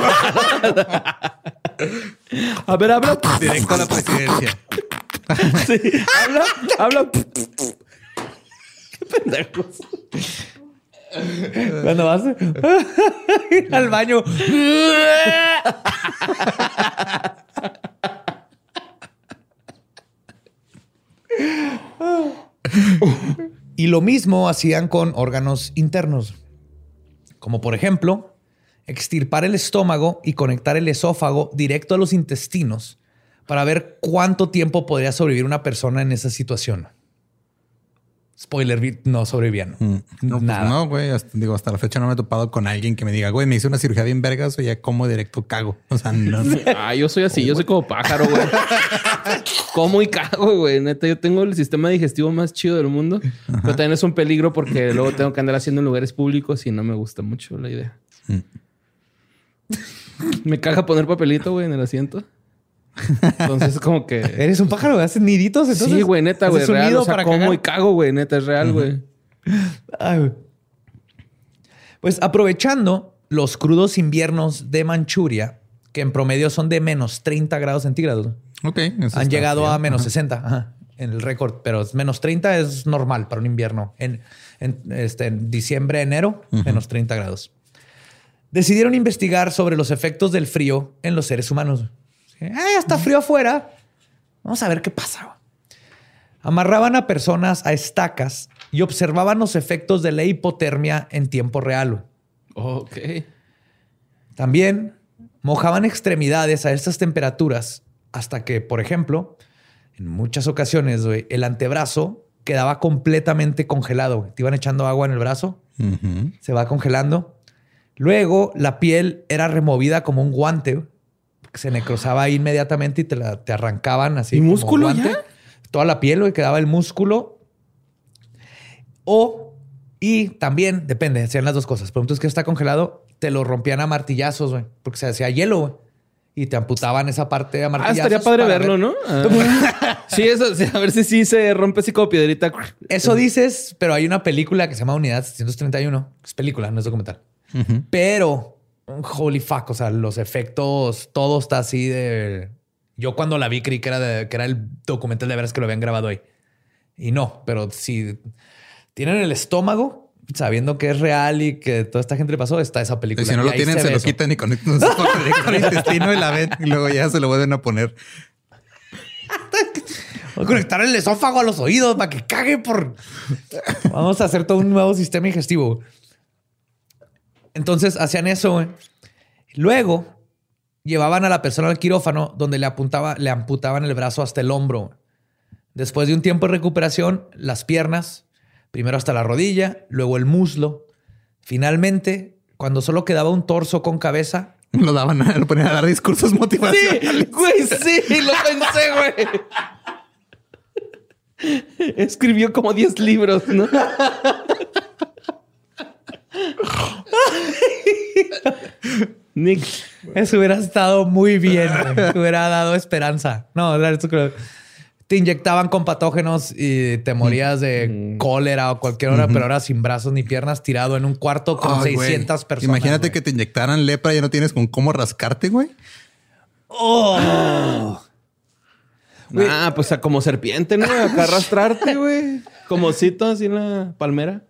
a ver, habla. Directo a la presidencia. Sí, habla, habla. Qué pendejos. Cuando vas al baño. Y lo mismo hacían con órganos internos, como por ejemplo extirpar el estómago y conectar el esófago directo a los intestinos para ver cuánto tiempo podría sobrevivir una persona en esa situación. Spoiler, no sobrevivían. Mm. No, pues Nada. no, güey. hasta- digo, hasta la fecha no me he topado con alguien que me diga, güey, me hice una cirugía bien vergas o ya como directo cago. O sea, no. Ah, yo soy así, yo soy como pájaro, güey. Como y cago, güey. Neta, yo tengo el sistema digestivo más chido del mundo. Pero también es un peligro porque luego tengo que andar haciendo en lugares públicos y no me gusta mucho la idea. Mm. me caga poner papelito, güey, en el asiento. Entonces, como que. ¿Eres un pájaro? ¿Haces niditos? Entonces, sí, güey, neta, güey. ¿Haces un Real. nido O sea, para como cagar? y cago, güey. Neta, es real, güey. Pues aprovechando los crudos inviernos de Manchuria, que en promedio son de menos 30 grados centígrados, Ok. eso han llegado a menos Ajá. 60 ajá, en el récord, pero menos 30 es normal para un invierno. En, en, este, en diciembre, enero, menos 30 grados. Decidieron investigar sobre los efectos del frío en los seres humanos. Ah, ya está frío afuera. Vamos a ver qué pasa. güey. Amarraban a personas a estacas y observaban los efectos de la hipotermia en tiempo real. Ok. También mojaban extremidades a estas temperaturas hasta que, por ejemplo, en muchas ocasiones, el antebrazo quedaba completamente congelado. Te iban echando agua en el brazo, se va congelando. Luego la piel era removida como un guante, se necrosaba ahí inmediatamente y te, la, te arrancaban así. ¿Y como músculo guante. ya? Toda la piel, güey, quedaba el músculo. O, y también, depende, hacían las dos cosas. Por ejemplo, es que está congelado, te lo rompían a martillazos, güey, porque se hacía hielo, güey. Y te amputaban esa parte a Ah, martillazos. estaría padre verlo, ver. ¿no? Ah. sí, eso, sí, a ver si sí se rompe así como piedrita. Eso dices, pero hay una película que se llama Unidad 731. Es película, no es documental. Pero, holy fuck, o sea, los efectos, todo está así de... Yo cuando la vi creí que era, de- que era el documental de veras que lo habían grabado ahí. Y no, pero si tienen el estómago, sabiendo que es real y que toda esta gente le pasó, está esa película. Y si no Y lo tienen, se, ve lo eso. quitan y conectan directo al intestino y la ven y luego ya se lo vuelven a poner. Voy a conectar el esófago a los oídos para que cague por. Vamos a hacer todo un nuevo sistema digestivo. Entonces hacían eso. güey. Luego llevaban a la persona al quirófano donde le, apuntaba, le amputaban el brazo hasta el hombro. Después de un tiempo de recuperación, las piernas, primero hasta la rodilla, luego el muslo. Finalmente, cuando solo quedaba un torso con cabeza, Lo daban a, lo ponían a dar discursos motivacionales. Güey, sí, lo pensé, güey. Escribió como 10 libros, ¿no? Nick. Eso hubiera estado muy bien. Te hubiera dado esperanza. No, te inyectaban con patógenos y te morías de cólera o cualquier hora, pero ahora sin brazos ni piernas, tirado en un cuarto con güey. 600 personas. Imagínate que te inyectaran lepra y ya no tienes con cómo rascarte, güey. Oh. Ah, pues a como serpiente, ¿no? Acá arrastrarte, güey. Como osito así en la palmera.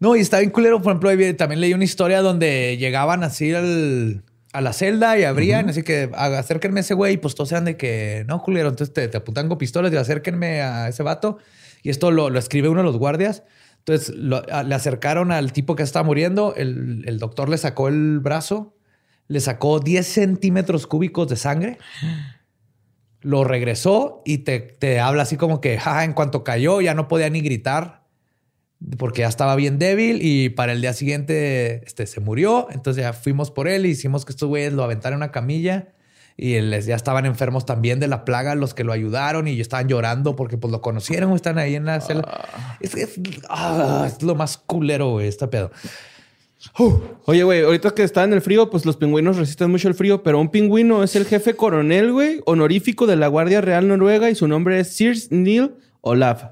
No, y está bien culero. Por ejemplo, también leí una historia donde llegaban así al- a la celda y abrían, así que "Ah, acérquenme a ese güey. Y pues todos eran de que no, culero. Entonces te, te apuntan con pistolas y acérquenme a ese vato. Y esto lo, lo escribe uno de los guardias. Entonces lo- a- le acercaron al tipo que estaba muriendo. El, el doctor le sacó el brazo, le sacó 10 centímetros cúbicos de sangre. Lo regresó y te, te habla así como que "Ja, en cuanto cayó ya no podía ni gritar porque ya estaba bien débil y para el día siguiente este, se murió. Entonces ya fuimos por él y hicimos que estos güeyes lo aventaran en una camilla y les, ya estaban enfermos también de la plaga los que lo ayudaron y estaban llorando porque pues lo conocieron, están ahí en la celda. Es, es- ah, es lo más culero, güey, este pedo. Oye, güey, ahorita que está en el frío, pues los pingüinos resisten mucho el frío, pero un pingüino es el jefe coronel, güey, honorífico de la Guardia Real Noruega y su nombre es Sir Neil Olaf.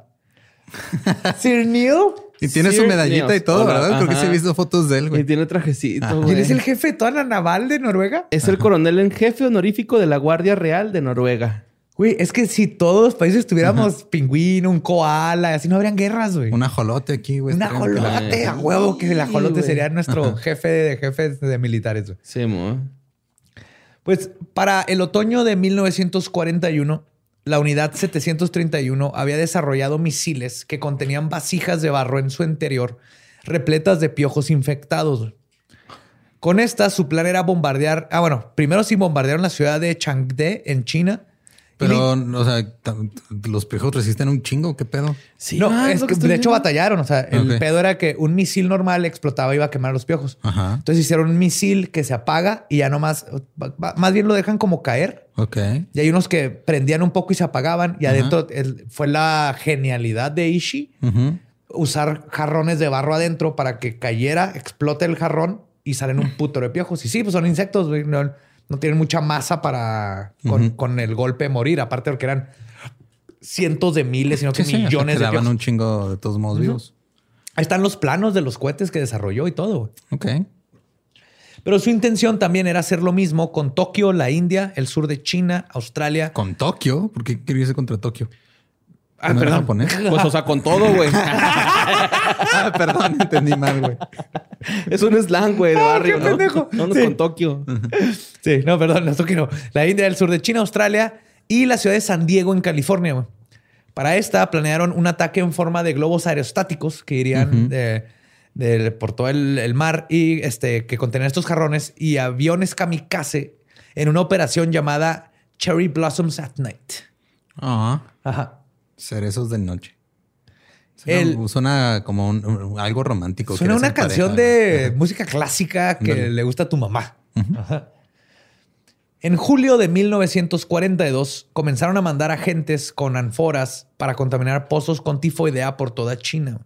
Sir Neil. Y tiene su medallita y todo, Hola, ¿verdad? Creo que sí he ajá. visto fotos de él, Y güey. tiene trajecito, güey. ¿Quién es el jefe de toda la naval de Noruega? Es el coronel en jefe honorífico de la Guardia Real de Noruega. Güey, es que si todos los países tuviéramos pingüino, un koala, así no habrían guerras, güey. Un ajolote aquí, güey. Un ajolote, a huevo, que el ajolote sería nuestro jefe de jefes de militares. güey. Sí, mo. Pues para el otoño de 1941, la unidad 731 había desarrollado misiles que contenían vasijas de barro en su interior repletas de piojos infectados. Con esta, su plan era bombardear. Ah, bueno, primero sí bombardearon la ciudad de Changde en China. Pero, o sea, los piojos resisten un chingo. ¿Qué pedo? Sí, no, ah, es que de hecho batallaron. O sea, el pedo era que un misil normal explotaba y iba a quemar a los piojos. Ajá. Entonces hicieron un misil que se apaga y ya nomás, más bien lo dejan como caer. Ok. Y hay unos que prendían un poco y se apagaban. Y adentro el- fue la genialidad de Ishi Ujú. usar jarrones de barro adentro para que cayera, explote el jarrón y salen un puto de piojos. Y sí, pues son insectos, güey. No, no tienen mucha masa para con, el golpe morir. Aparte porque eran cientos de miles, sino que Sí, sí, hasta millones de piojos. un chingo de todos modos vivos. Ahí están los planos de los cohetes que desarrolló y todo. Ok. Pero su intención también era hacer lo mismo con Tokio, la India, el sur de China, Australia. Con Tokio. ¿Por qué quería irse contra Tokio? Ah, ¿No era perdón. japonés? Pues, o sea, con todo, güey. Ah, perdón, entendí mal, güey. es un slang, güey, de barrio, qué ¿no? pendejo. No, no, Sí. con Tokio. Sí, no, perdón, no, Tokio no. La India, el sur de China, Australia y la ciudad de San Diego en California. güey. Para esta planearon un ataque en forma de globos aerostáticos que irían de- de- por todo el, el mar y este, que contenían estos jarrones y aviones kamikaze en una operación llamada Cherry Blossoms at Night. Ah, Ajá. Cerezos de noche. Suena, El- suena como un- un- algo romántico. Suena una pareja, canción de música clásica que le gusta a tu mamá. Ajá. En julio de 1942 comenzaron a mandar agentes con anforas para contaminar pozos con tifoidea por toda China.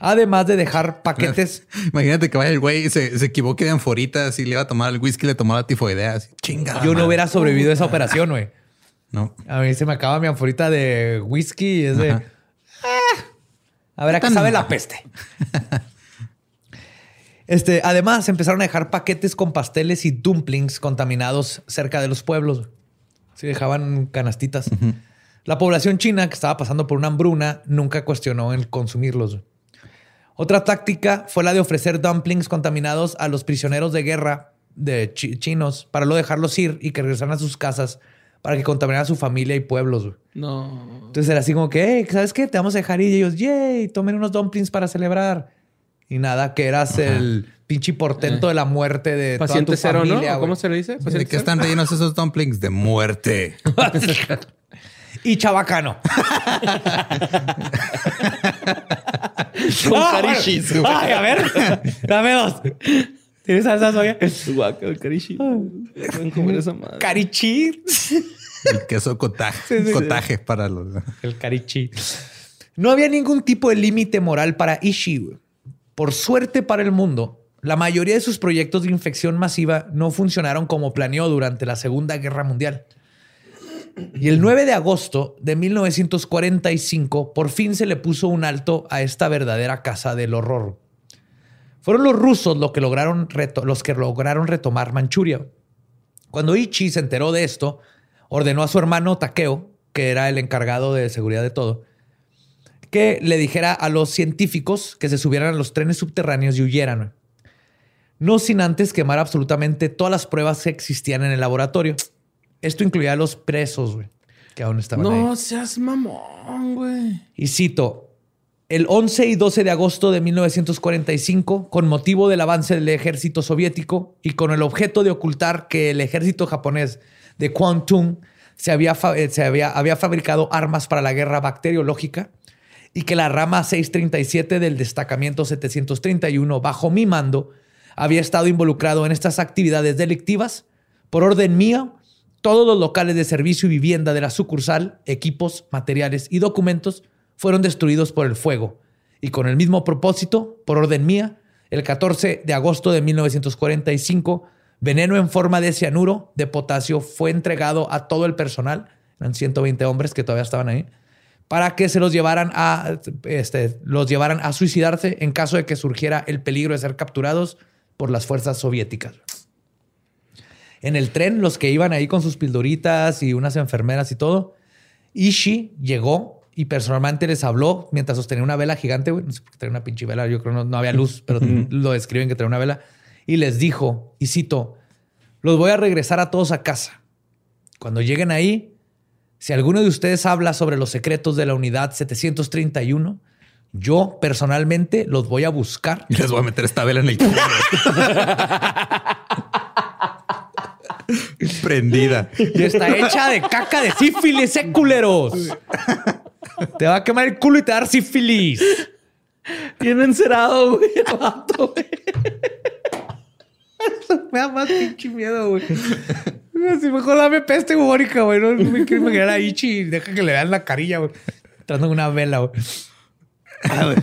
Además de dejar paquetes. Imagínate que vaya el güey y se, se equivoque de anforitas y le iba a tomar el whisky, le tomaba tifoidea. Así, chinga. Yo no hubiera sobrevivido a esa operación, güey. No. A mí se me acaba mi anforita de whisky y es de. "Ah, a ver a qué Tan sabe mal". la peste. Este, además, empezaron a dejar paquetes con pasteles y dumplings contaminados cerca de los pueblos. Sí, dejaban canastitas. La población china, que estaba pasando por una hambruna, nunca cuestionó el consumirlos. Otra táctica fue la de ofrecer dumplings contaminados a los prisioneros de guerra de chi- chinos para luego dejarlos ir y que regresaran a sus casas para que contaminaran a su familia y pueblos. güey. No. Entonces era así como que, "Hey, ¿sabes qué? Te vamos a dejar ir. Y ellos, yay, tomen unos dumplings para celebrar. Y nada, que eras el pinche portento de la muerte de Paciente toda tu cero, familia. ¿Cómo se le dice? ¿De qué están rellenos esos dumplings? De muerte. Y chabacano. Con Ah, bueno. Ay, a ver, dame dos. ¿Tienes salsa soya? Guaca, el carishi. Pueden comer esa madre. Carichi. El queso cotaje. Sí, sí, cotaje para los. El carichi. No había ningún tipo de límite moral para Ishii. Por suerte para el mundo, la mayoría de sus proyectos de infección masiva no funcionaron como planeó durante la Segunda Guerra Mundial. Y el 9 de agosto de 1945, por fin se le puso un alto a esta verdadera casa del horror. Fueron los rusos los que lograron, los que lograron retomar Manchuria. Cuando Ichi se enteró de esto, ordenó a su hermano Takeo, que era el encargado de seguridad de todo, que le dijera a los científicos que se subieran a los trenes subterráneos y huyeran. No sin antes quemar absolutamente todas las pruebas que existían en el laboratorio. Esto incluía a los presos, güey, que aún estaban ahí. No seas mamón, güey. Y cito, el 11 y 12 de agosto de 1945, con motivo del avance del ejército soviético y con el objeto de ocultar que el ejército japonés de Kwantung se eh, había fabricado armas para la guerra bacteriológica y que la rama 637 del destacamento 731 bajo mi mando había estado involucrado en estas actividades delictivas, por orden mío, todos los locales de servicio y vivienda de la sucursal, equipos, materiales y documentos fueron destruidos por el fuego. Y con el mismo propósito, por orden mía, el 14 de agosto de 1945, veneno en forma de cianuro de potasio fue entregado a todo el personal, eran 120 hombres que todavía estaban ahí, para que se los llevaran a, este, los llevaran a suicidarse en caso de que surgiera el peligro de ser capturados por las fuerzas soviéticas. En el tren, los que iban ahí con sus pildoritas y unas enfermeras y todo, Ishi llegó y personalmente les habló mientras sostenía una vela gigante, güey. No sé por qué traía una pinche vela, yo creo que no, no había luz, pero lo describen que traía una vela. Y les dijo, y cito, los voy a regresar a todos a casa. Cuando lleguen ahí, si alguno de ustedes habla sobre los secretos de la unidad 731, Yo personalmente los voy a buscar. Y les voy a meter esta vela en el culo. Prendida. Y está hecha de caca de sífilis, eh, culeros. Te va a quemar el culo y te va a dar sífilis. Bien encerado, güey. el vato, güey. Me da más pinche miedo, güey. Si mejor dame peste bubónica, güey. No me quiero imaginar a Ichi y deja que le vean la carilla, güey. Entrando en una vela, güey. Ah, güey.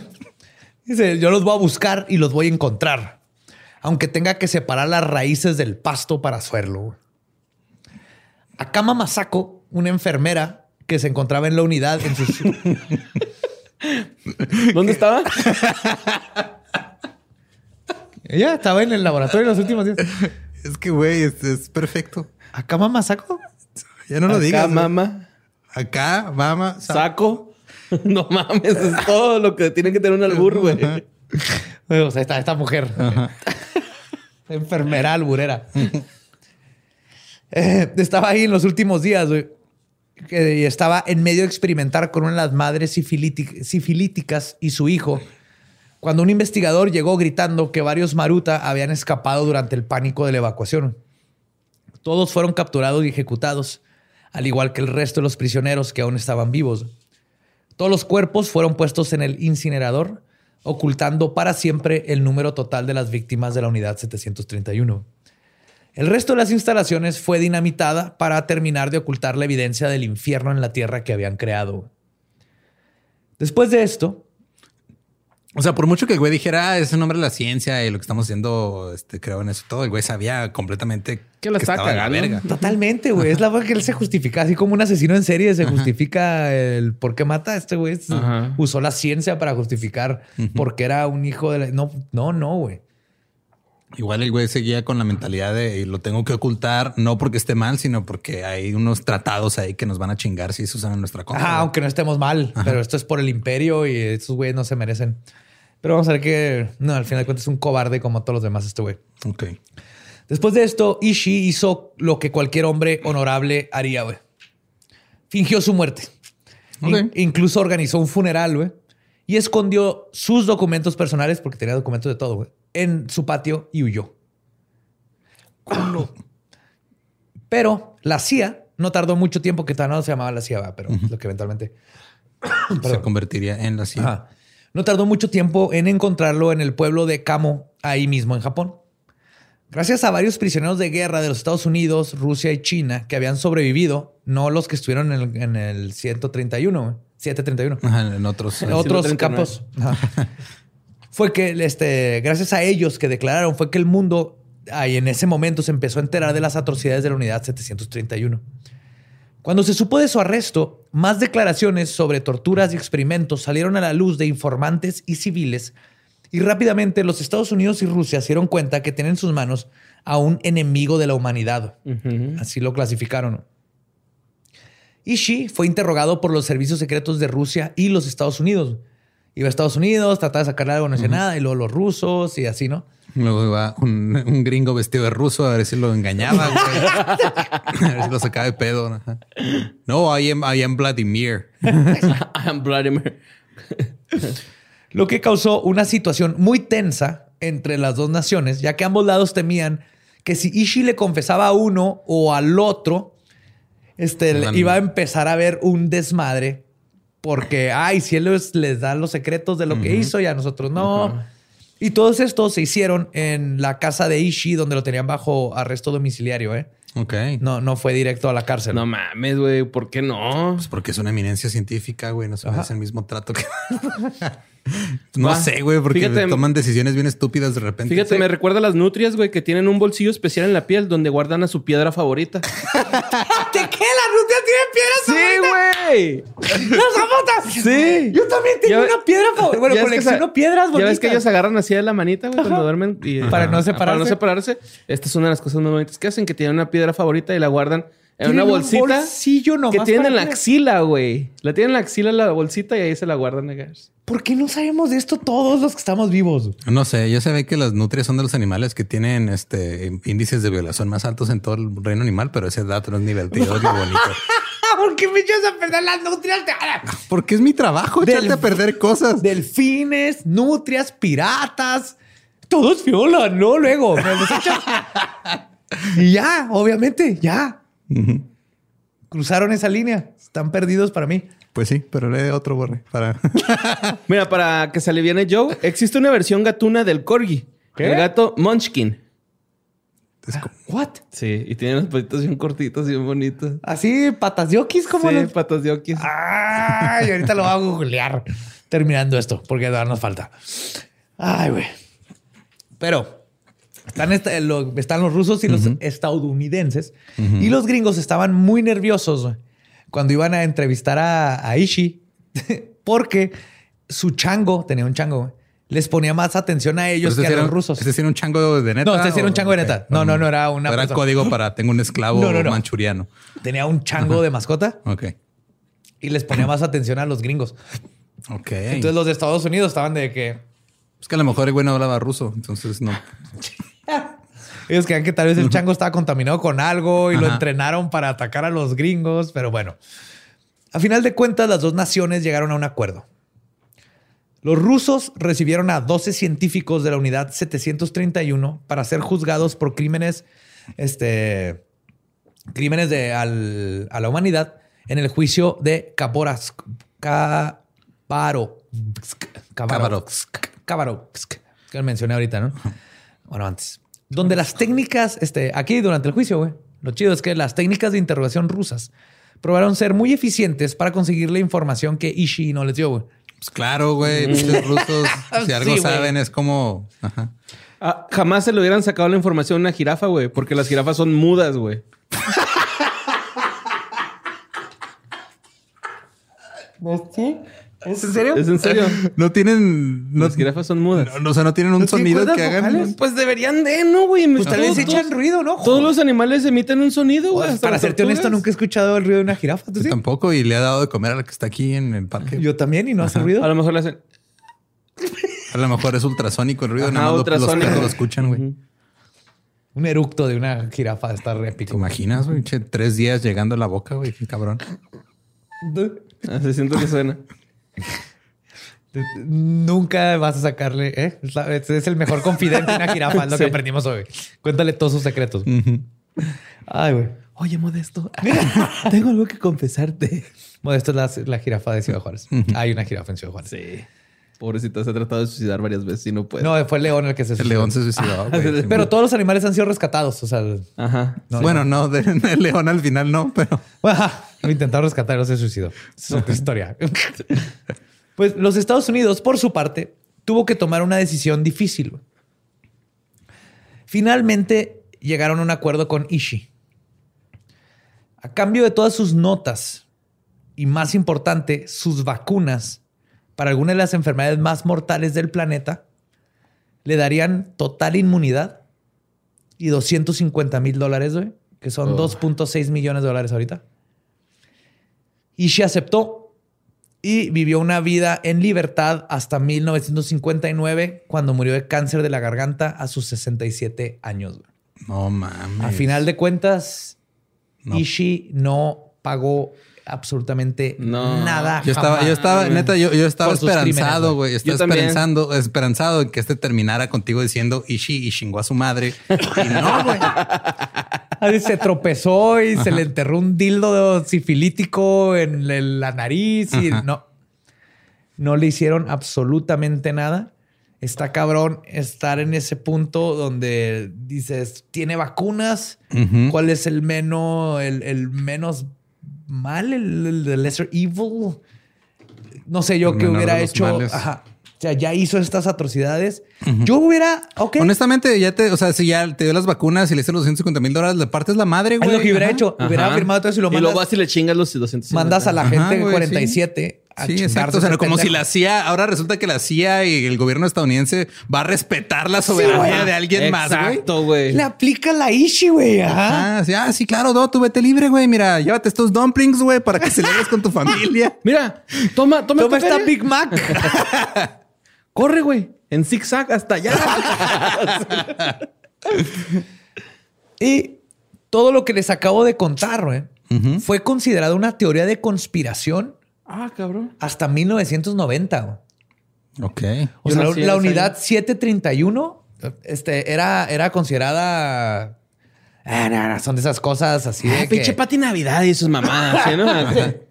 Dice, yo los voy a buscar y los voy a encontrar. Aunque tenga que separar las raíces del pasto para hacerlo. güey. Akama Masako, una enfermera que se encontraba en la unidad en sus... ¿Dónde estaba? Ella estaba en el laboratorio los últimos días. Es que, güey, es, es perfecto. ¿Akama Masako? Ya no lo Acá, digas. güey. mamá. Acá, mamá. sa- Saco. No mames, es todo lo que tiene que tener un albur, güey. O sea, esta, esta mujer. Enfermera alburera. Eh, estaba ahí en los últimos días, güey. Que- estaba en medio de experimentar con una de las madres sifilític- sifilíticas y su hijo. Cuando un investigador llegó gritando que varios Maruta habían escapado durante el pánico de la evacuación. Todos fueron capturados y ejecutados, al igual que el resto de los prisioneros que aún estaban vivos. Todos los cuerpos fueron puestos en el incinerador, ocultando para siempre el número total de las víctimas de la unidad 731. El resto de las instalaciones fue dinamitada para terminar de ocultar la evidencia del infierno en la tierra que habían creado. Después de esto, O sea, por mucho que el güey dijera, "Ah, es un nombre de la ciencia y lo que estamos haciendo, este, creo en eso todo, el güey sabía completamente Que la estaba cagando. verga. totalmente, güey, es la forma que él se justifica, así como un asesino en serie se justifica el por qué mata. Este güey Ajá. usó la ciencia para justificar por qué era un hijo de la... No, no, no, güey. Igual el güey seguía con la mentalidad de "Y lo tengo que ocultar, no porque esté mal, sino porque hay unos tratados ahí que nos van a chingar si se usan en nuestra contra. Güey. aunque no estemos mal, pero esto es por el imperio y estos güeyes no se merecen. Pero vamos a ver que, no, al final de cuentas es un cobarde como todos los demás este güey. Ok. Después de esto, Ishii hizo lo que cualquier hombre honorable haría, güey. Fingió su muerte. In- incluso organizó un funeral, güey. Y escondió sus documentos personales, porque tenía documentos de todo, güey, en su patio y huyó. Pero la CIA no tardó mucho tiempo, que todavía no se llamaba la CIA, pero lo que eventualmente... Se convertiría en la CIA. Ajá. No tardó mucho tiempo en encontrarlo en el pueblo de Kamo, ahí mismo en Japón. Gracias a varios prisioneros de guerra de los Estados Unidos, Rusia y China que habían sobrevivido, no los que estuvieron en el, en el 131, güey, 731, Ajá, en otros. en otros 139. campos. Ajá. fue que, este, gracias a ellos que declararon, fue que el mundo ahí en ese momento se empezó a enterar de las atrocidades de la unidad 731. Cuando se supo de su arresto, más declaraciones sobre torturas y experimentos salieron a la luz de informantes y civiles y rápidamente los Estados Unidos y Rusia se dieron cuenta que tienen en sus manos a un enemigo de la humanidad. Así lo clasificaron. Ishii fue interrogado por los servicios secretos de Rusia y los Estados Unidos. Iba a Estados Unidos, trataba de sacarle algo, no decía nada, y luego los rusos y así, ¿no? Luego iba un, un gringo vestido de ruso a ver si lo engañaba, güey. a ver si lo sacaba de pedo. No, I am, I am Vladimir. I'm Vladimir. Lo que causó una situación muy tensa entre las dos naciones, ya que ambos lados temían que si Ishii le confesaba a uno o al otro, este, iba a empezar a haber un desmadre. Porque, ay, si él les, les da los secretos de lo que hizo y a nosotros no. Y todos estos se hicieron en la casa de Ishii, donde lo tenían bajo arresto domiciliario, ¿eh? Ok. No, no fue directo a la cárcel. No mames, güey. ¿Por qué no? Pues porque es una eminencia científica, güey. No se merece el mismo trato que. no Va. sé, güey, porque Fíjate- toman decisiones bien estúpidas de repente. Fíjate, me recuerda a las nutrias, güey, que tienen un bolsillo especial en la piel donde guardan a su piedra favorita. ¿De qué? ¿Las rutas tienen piedras? güey! ¡Las zapatas! Sí. Yo también tengo Ya una piedra favorita. Bueno, colecciono piedras Ya ves que bonitas. ellos agarran así de la manita, güey, cuando duermen. y- Para no separarse. Para no separarse. Esta es una de las cosas más bonitas que hacen, que tienen una piedra favorita y la guardan en una un bolsita. bolsillo nomás que tienen en la axila, güey. La tienen en la axila la bolsita y ahí se la guardan. acá. ¿Por qué no sabemos de esto todos los que estamos vivos? No sé, yo se ve que las nutrias son de los animales que tienen este índices de violación más altos en todo el reino animal, pero ese dato no es divertido ni bonito. ¿por qué me echas a perder las nutrias? Porque es mi trabajo echarte a perder cosas. Delfines, nutrias, piratas. Todos violan, ¿no? Luego me los echas. y ya, obviamente, ya. Cruzaron esa línea. Están perdidos para mí. Pues sí, pero lee otro borre para. Mira, para que se aliviane Joe, existe una versión gatuna del corgi. ¿Qué? El gato Munchkin. Es como- What? Sí, y tiene los patitos bien cortitos y bien bonitos. Así, patas de oquis, como sí, los- patas de okis. Ay, ahorita lo voy a googlear terminando esto, porque todavía nos falta. Ay, güey. Pero están, esta- lo- están los rusos y los estadounidenses. Y los gringos estaban muy nerviosos cuando iban a entrevistar a, a Ishi, porque su chango, tenía un chango, les ponía más atención a ellos que a los rusos. ¿Este sí era un chango de neta? No, este sí era un chango de neta. No, no, no, era una Era código para tengo un esclavo No, no, no. manchuriano. Tenía un chango de mascota Ok. y les ponía más atención a los gringos. Ok. Entonces los de Estados Unidos estaban de que es que a lo mejor el güey no hablaba ruso, entonces no. Ellos creían que tal vez el chango estaba contaminado con algo y lo entrenaron para atacar a los gringos, pero bueno. A final de cuentas, las dos naciones llegaron a un acuerdo. Los rusos recibieron a 12 científicos de la unidad 731 para ser juzgados por crímenes, este, crímenes de, al- a la humanidad en el juicio de Kaborovsk. Kabarovsk. Khabarovsk. Khabarovsk, que lo mencioné ahorita, ¿no? Bueno, antes. Donde las técnicas, este, aquí durante el juicio, güey, lo chido es que las técnicas de interrogación rusas probaron ser muy eficientes para conseguir la información que Ishii no les dio, güey. Pues claro, güey. Los rusos, si algo Sí, saben, es como. Ajá. Ah, jamás se le hubieran sacado la información a una jirafa, güey, porque las jirafas son mudas, güey. ¿Es en serio? ¿Es en serio? No tienen. No, Las jirafas son mudas. no, o sea, no tienen un ¿No sonido que hagan. vocales? Pues deberían de, ¿no, güey? Pues tal vez echan ruido, ¿no? Todos los animales emiten un sonido, güey. Pues, para serte honesto, nunca he escuchado el ruido de una jirafa. ¿tú Yo sí? tampoco, y le ha dado de comer a la que está aquí en el parque. Yo también y no hace ruido. A lo mejor le hacen. A lo mejor es ultrasónico el ruido, Ajá, nada más lo- los perros lo escuchan, güey. Un eructo de una jirafa está re ¿Te épico. imaginas, güey? Che, tres días llegando a la boca, güey. Qué cabrón. Así siento que suena. Nunca vas a sacarle, ¿eh? Es la- Es el mejor confidente de una jirafa, es lo que aprendimos hoy. Cuéntale todos sus secretos. Ay, güey. Oye, Modesto, tengo algo que confesarte. Modesto es la, la jirafa de Ciudad Juárez. Hay una jirafa en Ciudad Juárez. Sí. Pobrecita, se ha tratado de suicidar varias veces y no puede. No, fue el león el que se El suicidó. león se suicidó, güey. Pero todos los animales han sido rescatados. O sea, Ajá. No, bueno, no, de- el león al final no, pero lo intentaron rescatar, no se suicidó. Es otra historia. Pues los Estados Unidos, por su parte, tuvo que tomar una decisión difícil. Finalmente llegaron a un acuerdo con Ishii. A cambio de todas sus notas y más importante, sus vacunas para algunas de las enfermedades más mortales del planeta, le darían total inmunidad y 250 mil dólares, güey, que son Oh. 2.6 millones de dólares ahorita. Ishii aceptó y vivió una vida en libertad hasta 1959, cuando murió de cáncer de la garganta a sus 67 años. güey. no mames. A final de cuentas, No. Ishii no pagó absolutamente No. nada. Yo estaba, jamás. yo estaba, neta, yo, yo estaba esperanzado, güey. Estaba esperanzando, esperanzado en que este terminara contigo diciendo Ishi y chingó a su madre. Y no, güey. Así se tropezó y se le enterró un dildo sifilítico en la nariz y Ajá. no. No le hicieron absolutamente nada. Está cabrón estar en ese punto donde dices, tiene vacunas. Ujú. ¿Cuál es el menos, el, el menos mal, el, el- el lesser evil? No sé yo qué hubiera hecho. males. Ajá. O sea, ya hizo estas atrocidades. Yo hubiera, ok. Honestamente, ya te, o sea, si ya te dio las vacunas y le hiciste los 250 mil dólares, le partes la madre, es güey. lo que hubiera Ajá. hecho. Hubiera Ajá. firmado todo eso y lo Y mandas. luego vas y le chingas los 200. mandas a la Ajá, gente güey, 47 a Sí, exacto. O sea, como si la CIA, ahora resulta que la CIA y el gobierno estadounidense va a respetar la soberanía de alguien más, güey. Exacto, güey. Le aplica la Ishi, güey. Ajá. Ah, sí, ah, sí, claro, no, tú vete libre, güey. Mira, llévate estos dumplings, güey, para que celebres con tu familia. Mira, toma, toma, Toma esta. Big Mac. Corre, güey. En zigzag hasta allá. y todo lo que les acabo de contar, güey, fue considerada una teoría de conspiración Ah, cabrón. hasta 1990. güey. Ok. O sea, la, la unidad año. 731 este, era, era considerada... Ah, no, no, son de esas cosas así de Ay, pinche que- Pati Navidad y sus mamadas, ¿sí, no?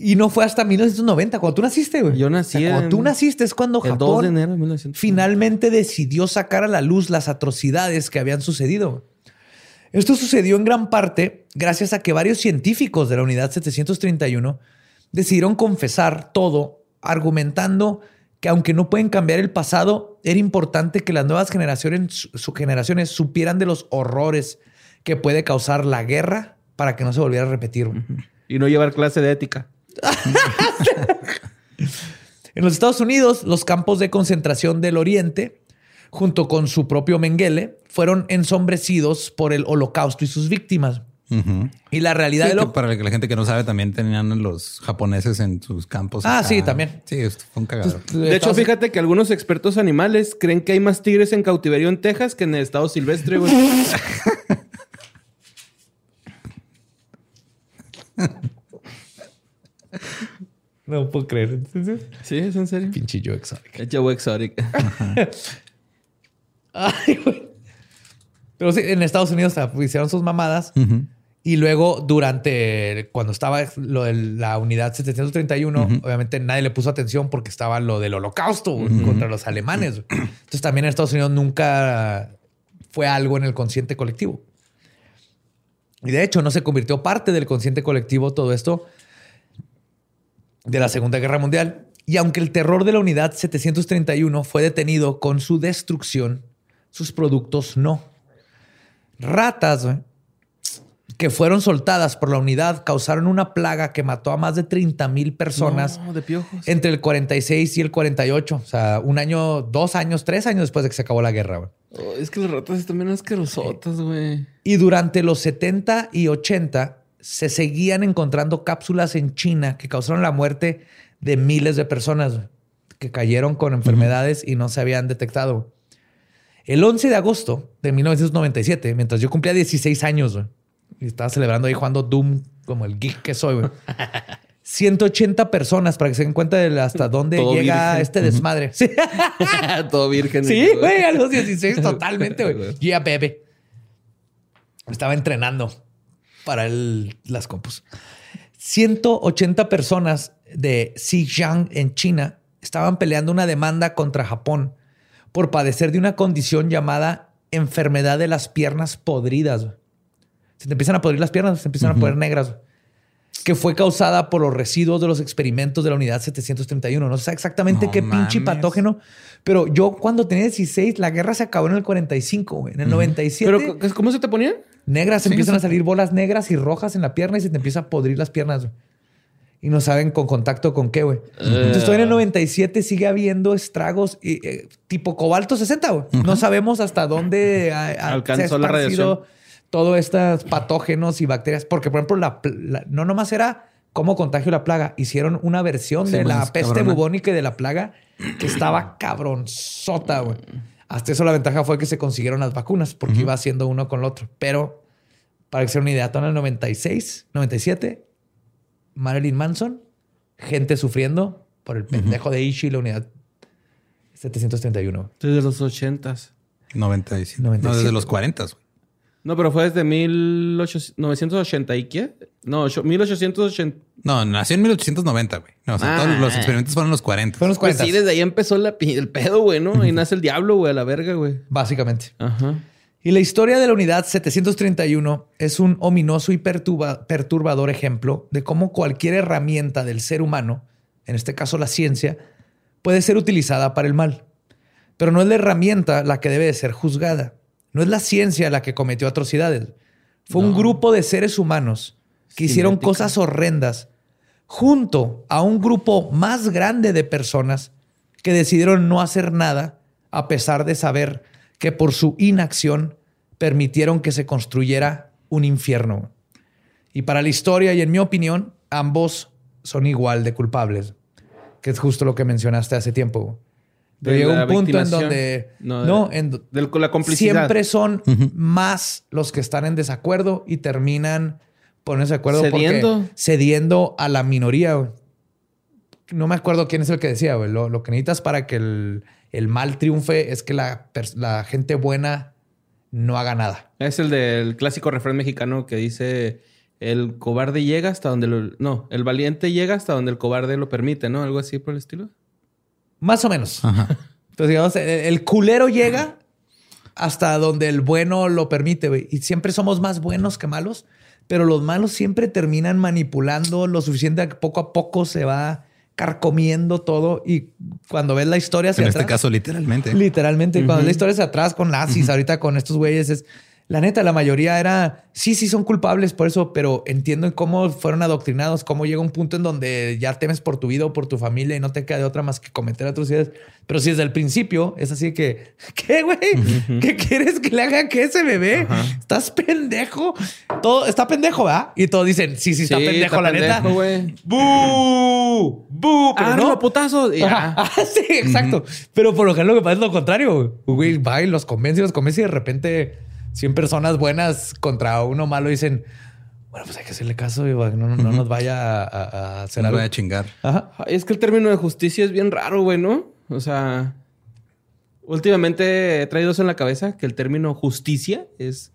Y no fue hasta 1990, cuando tú naciste, güey. Yo nací O sea, cuando tú naciste es cuando El 2 de Japón enero de 1900. finalmente decidió sacar a la luz las atrocidades que habían sucedido. Esto sucedió en gran parte gracias a que varios científicos de la unidad 731 decidieron confesar todo, argumentando que aunque no pueden cambiar el pasado, era importante que las nuevas generaciones, su- generaciones supieran de los horrores que puede causar la guerra para que no se volviera a repetir. Y no llevar clase de ética. En los Estados Unidos, los campos de concentración del Oriente, junto con su propio Mengele, fueron ensombrecidos por el holocausto y sus víctimas. Ujú. Y la realidad Sí, de que lo... para la gente que no sabe, también tenían los japoneses en sus campos. Ah, acá. sí, también. Sí, esto fue un cagadero. De hecho, fíjate que algunos expertos animales creen que hay más tigres en cautiverio en Texas que en el estado silvestre, güey. No puedo creer. Sí, es en serio. Pinche yo exótico. Es Joe Exotic. Ay, güey. Pero sí, en Estados Unidos hicieron sus mamadas. Y luego, durante cuando estaba lo de la unidad 731, obviamente nadie le puso atención porque estaba lo del holocausto contra los alemanes. Entonces, también en Estados Unidos nunca fue algo en el consciente colectivo. Y de hecho, no se convirtió parte del consciente colectivo todo esto de la Segunda Guerra Mundial. Y aunque el terror de la unidad 731 fue detenido con su destrucción, sus productos no. Ratas, que fueron soltadas por la unidad causaron una plaga que mató a más de 30 mil personas No, de piojos. entre el 46 y el 48. O sea, un año, dos años, tres años después de que se acabó la guerra. güey. Oh, es que las ratas están bien asquerosotas, güey. Y durante los 70 y 80 se seguían encontrando cápsulas en China que causaron la muerte de miles de personas güey, que cayeron con enfermedades y no se habían detectado. El 11 de agosto de 1997, mientras yo cumplía 16 años, y estaba celebrando ahí jugando Doom como el geek que soy, güey. 180 personas para que se den cuenta de hasta dónde Todo llega virgen. este desmadre. Sí, Todo virgen. sí, güey, a los 16 totalmente, güey. Yeah, bebé. Estaba entrenando para el- las compus. 180 personas de Xinjiang en China estaban peleando una demanda contra Japón por padecer de una condición llamada enfermedad de las piernas podridas. Se te empiezan a podrir las piernas, se empiezan a poner negras. Que fue causada por los residuos de los experimentos de la unidad 731. No sé exactamente No qué pinche patógeno, pero yo cuando tenía 16, la guerra se acabó en el 45, güey. En el 97, Pero, ¿c- ¿cómo se te ponían? negras, Sí, empiezan a salir bolas negras y rojas en la pierna y se te empieza a podrir las piernas. Y no saben con contacto con qué, güey. Entonces, todavía en el 97 sigue habiendo estragos y, eh, tipo cobalto 60, güey. No sabemos hasta dónde ha- ha- Alcanzó se ha la radiación. todos estos patógenos y bacterias. Porque, por ejemplo, la, la- no nomás era cómo contagio la plaga. Hicieron una versión Sí, de la peste cabrona. bubónica y de la plaga que estaba cabronzota, güey. Hasta eso la ventaja fue que se consiguieron las vacunas porque iba haciendo uno con el otro. Pero para que sea una idea, en el 96, 97, Marilyn Manson, gente sufriendo por el pendejo de Ishi, la unidad 731. Desde los ochentas. 97. No, 97. desde los 40, güey. No, pero fue desde 1880 y qué? No, ocho- 1880. No, nació en 1890, güey. No, o sea, Ah. todos los experimentos fueron en los 40. Fueron los Pues 40, sí, desde ahí empezó la el pedo, güey, ¿no? Ahí nace el diablo, güey, a la verga, güey. básicamente. Ajá. Y la historia de la unidad 731 es un ominoso y perturba- perturbador ejemplo de cómo cualquier herramienta del ser humano, en este caso la ciencia, puede ser utilizada para el mal. Pero no es la herramienta la que debe de ser juzgada. No es la ciencia la que cometió atrocidades. Fue un grupo de seres humanos que hicieron cosas horrendas junto a un grupo más grande de personas que decidieron no hacer nada a pesar de saber que por su inacción permitieron que se construyera un infierno. Y para la historia y en mi opinión, ambos son igual de culpables, que es justo lo que mencionaste hace tiempo. Pero De llega un punto en donde No, en, de la complicidad. siempre son más los que están en desacuerdo y terminan ponerse de acuerdo. porque- Cediendo. cediendo a la minoría. No me acuerdo quién es el que decía, güey. Lo, lo que necesitas para que el, el mal triunfe es que la, gente buena no haga nada. Es el del clásico refrán mexicano que dice el cobarde llega hasta donde lo... No, el valiente llega hasta donde el cobarde lo permite, ¿no? Algo así por el estilo. Más o menos. Ajá. Entonces, digamos, el, el culero llega hasta donde el bueno lo permite, güey. Y siempre somos más buenos que malos, pero los malos siempre terminan manipulando lo suficiente que poco a poco se va carcomiendo todo. Y cuando ves la historia hacia En este caso, literalmente. Literalmente, cuando ves la historia hacia atrás con nazis, ahorita con estos güeyes, es la neta, la mayoría era sí, sí son culpables por eso, pero entiendo cómo fueron adoctrinados, cómo llega un punto en donde ya temes por tu vida o por tu familia y no te queda de otra más que cometer atrocidades. Pero si desde el principio es así que, ¿qué, güey? ¿Qué quieres que le haga que ese bebé? ¿Estás pendejo? Todo está pendejo, ¿verdad? Y todos dicen, sí, sí, está Sí, pendejo, está la pendejo, neta. güey. ¡Bú! ¡Bú! Pero ¡Arma, no. putazo! Ya. Ah, sí, exacto. Pero por lo general lo que pasa es lo contrario. Güey, va y los convence y los convence y de repente 100 personas buenas contra uno malo dicen, bueno, pues hay que hacerle caso y no, no, no nos vaya a, hacer algo. a chingar. Ajá. Es que el término de justicia es bien raro, güey, ¿no? O sea, últimamente he traído eso en la cabeza, que el término justicia es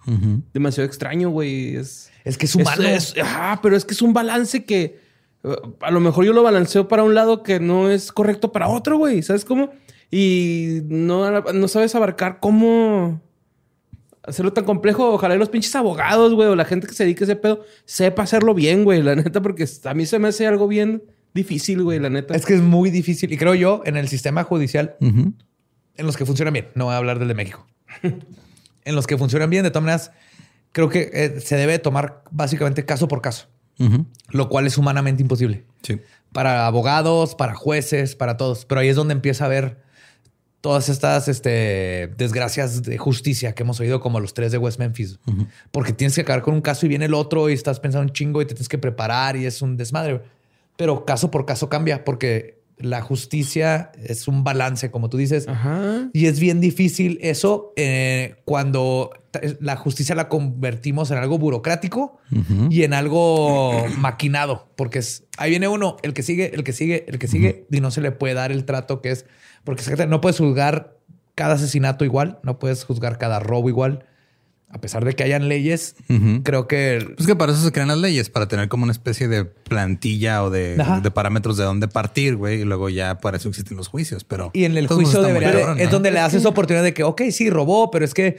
demasiado extraño, güey. Es, Es que es humano. es- ajá, pero es que es un balance que eh, a lo mejor yo lo balanceo para un lado que no es correcto para otro, güey. ¿Sabes cómo? Y no, no sabes abarcar cómo hacerlo tan complejo. Ojalá y los pinches abogados, güey, o la gente que se dedique a ese pedo, sepa hacerlo bien, güey, la neta, porque a mí se me hace algo bien difícil, güey, la neta. Es que es muy difícil. Y creo yo, en el sistema judicial, en los que funcionan bien, no voy a hablar del de México. en los que funcionan bien, de todas maneras, creo que eh, se debe tomar básicamente caso por caso, lo cual es humanamente imposible. Sí. para abogados, para jueces, para todos. Pero ahí es donde empieza a ver todas estas este, desgracias de justicia que hemos oído, como los tres de West Memphis. Porque tienes que acabar con un caso y viene el otro y estás pensando un chingo y te tienes que preparar y es un desmadre. Pero caso por caso cambia porque la justicia es un balance, como tú dices. Ajá. Y es bien difícil eso eh, cuando la justicia la convertimos en algo burocrático y en algo maquinado, porque es, ahí viene uno, el que sigue, el que sigue, el que sigue, y no se le puede dar el trato que es, porque es que no puedes juzgar cada asesinato igual, no puedes juzgar cada robo igual, a pesar de que hayan leyes, creo que... Pues que para eso se crean las leyes, para tener como una especie de plantilla o de, parámetros de dónde partir, güey. Y luego ya para eso existen los juicios. Pero Y en el juicio debería es donde le das esa oportunidad de que, ok, sí, robó, pero es que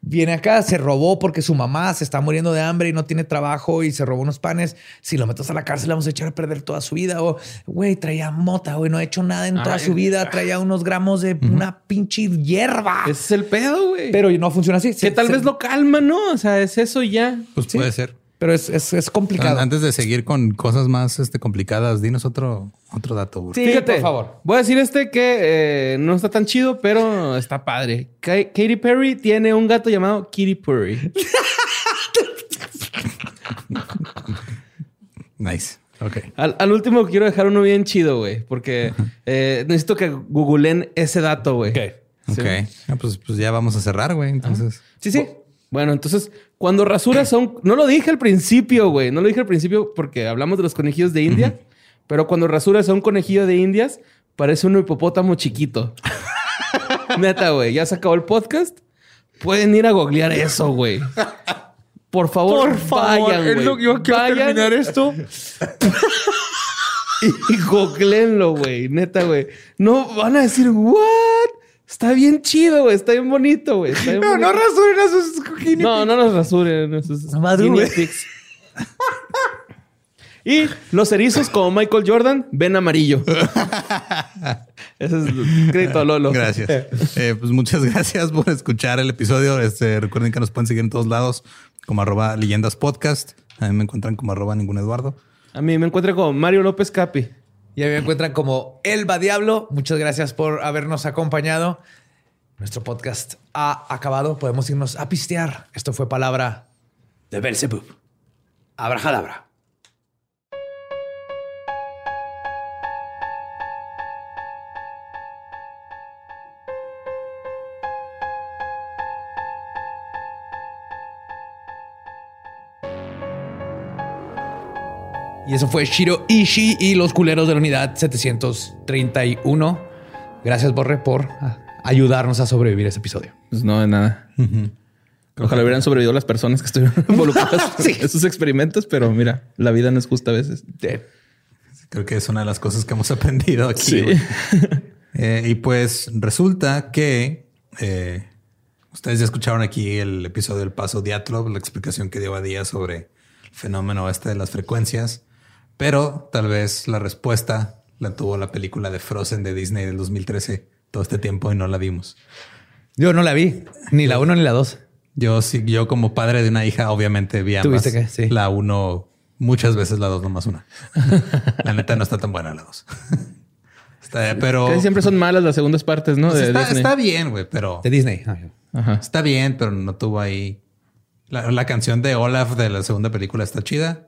viene acá, se robó porque su mamá se está muriendo de hambre y no tiene trabajo y se robó unos panes. Si lo metes a la cárcel, le vamos a echar a perder toda su vida. O, güey, traía mota, güey, no ha hecho nada en toda Ay, su vida. Traía unos gramos de una pinche hierba. Ese es el pedo, güey. Pero no funciona así. que Se- tal se- vez lo calma, ¿no? O sea, es eso y ya. Pues Sí. puede ser. Pero es, es, es complicado. Antes de seguir con cosas más este, complicadas, dinos otro, otro dato. Sí, Fíjate, por favor. Voy a decir este que eh, no está tan chido, pero está padre. Ka- Katy Perry tiene un gato llamado Kitty Perry. Nice. Ok. Al, al último quiero dejar uno bien chido, güey, porque eh, necesito que googleen ese dato, güey. Ok. Ok. Ah, pues, pues ya vamos a cerrar, güey. Entonces. Sí, sí. Bueno, entonces, cuando rasuras un... No lo dije al principio, güey. No lo dije al principio porque hablamos de los conejillos de India. Pero cuando rasuras a un conejillo de Indias, parece un hipopótamo chiquito. Neta, güey. Ya se acabó el podcast. Pueden ir a googlear eso, güey. Por favor, vayan, güey. Vayan esto. y googleenlo, güey. Neta, güey. No van a decir, ¿what? Está bien chido, güey. Está bien bonito, güey. Bien No, no bonito. rasuren a sus cojines. No, no nos rasuren. guinea güey. pigs. y los erizos, como Michael Jordan, ven amarillo. Ese es el crédito a Lolo. Gracias. Eh, pues muchas gracias por escuchar el episodio. Este, recuerden que nos pueden seguir en todos lados como arroba leyendas podcast. A mí me encuentran como arroba ningún Eduardo. A mí me encuentro con Mario López Capi. Y ahí me encuentran como Elba Diablo. Muchas gracias por habernos acompañado. Nuestro podcast ha acabado. Podemos irnos a pistear. Esto fue palabra de Belzebub. Abrajadabra. Y eso fue Shiro Ishii y los culeros de la unidad 731. Gracias, Borre, por ah, ayudarnos a sobrevivir ese episodio. Pues no, de nada. Ojalá hubieran sobrevivido las personas que estuvieron involucradas Sí. en esos experimentos, pero mira, la vida no es justa a veces. Creo que es una de las cosas que hemos aprendido aquí. Sí. Eh, y pues resulta que eh, ustedes ya escucharon aquí el episodio del paso Diatlov, la explicación que dio a día sobre el fenómeno este de las frecuencias, pero tal vez la respuesta la tuvo la película de Frozen de Disney del 2013 todo este tiempo y no la vimos. Yo no la vi, ni la uno ni la dos. Yo sí, yo como padre de una hija, obviamente vi ambas. ¿Tuviste que? Sí. La uno muchas veces, la dos nomás una. la neta no está tan buena la dos. Está- pero Casi siempre son malas las segundas partes, ¿no? Pues de está, Disney. está bien, güey, pero De Disney. Ah, Ajá. está bien, pero no tuvo ahí. La, la canción de Olaf de la segunda película está chida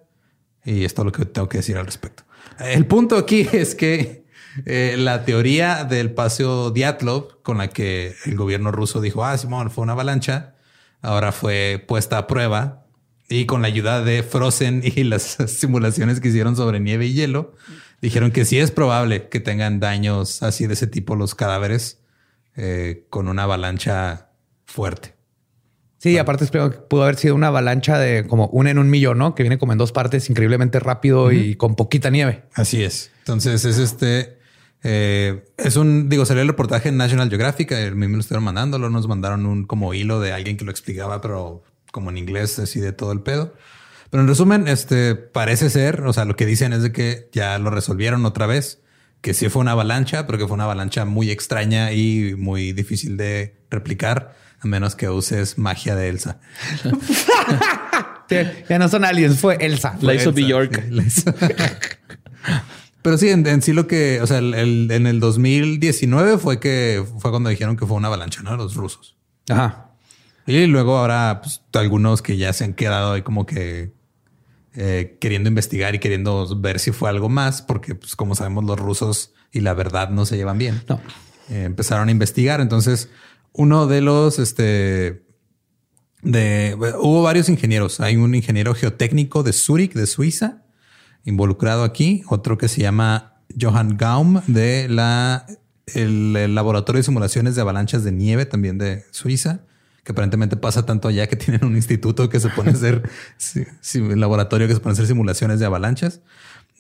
y esto es lo que tengo que decir al respecto. El punto aquí es que eh, la teoría del paseo Diatlov con la que el gobierno ruso dijo, ah, Simón, fue una avalancha, ahora fue puesta a prueba y con la ayuda de Frozen y las simulaciones que hicieron sobre nieve y hielo, dijeron que sí es probable que tengan daños así de ese tipo los cadáveres eh, con una avalancha fuerte. Sí, aparte espero que pudo haber sido una avalancha de como una en un millón, ¿no? Que viene como en dos partes, increíblemente rápido y con poquita nieve. Así es. Entonces es este, eh, es un, digo, salió el reportaje en National Geographic, el mismo lo estuvieron mandándolo, nos mandaron un como hilo de alguien que lo explicaba, pero como en inglés, así de todo el pedo. Pero en resumen, este parece ser, o sea, lo que dicen es de que ya lo resolvieron otra vez, que sí fue una avalancha, pero que fue una avalancha muy extraña y muy difícil de replicar, a menos que uses magia de Elsa. Ya no son aliens, fue Elsa. La hizo Elsa, Bjork. sí, la hizo. Pero sí, en, en sí lo que, o sea, el- el- en el 2019 fue que fue cuando dijeron que fue una avalancha, ¿no? Los rusos. Ajá. Y luego ahora pues, algunos que ya se han quedado ahí como que eh, queriendo investigar y queriendo ver si fue algo más, porque pues como sabemos los rusos y la verdad no se llevan bien. No. Eh, empezaron a investigar. Entonces, uno de los, este, de, hubo varios ingenieros. Hay un ingeniero geotécnico de Zurich, de Suiza, involucrado aquí. Otro que se llama Johann Gaum de la, el, laboratorio de simulaciones de avalanchas de nieve, también de Suiza, que aparentemente pasa tanto allá que tienen un instituto que se pone a hacer, sí, sí, laboratorio que se pone a hacer simulaciones de avalanchas.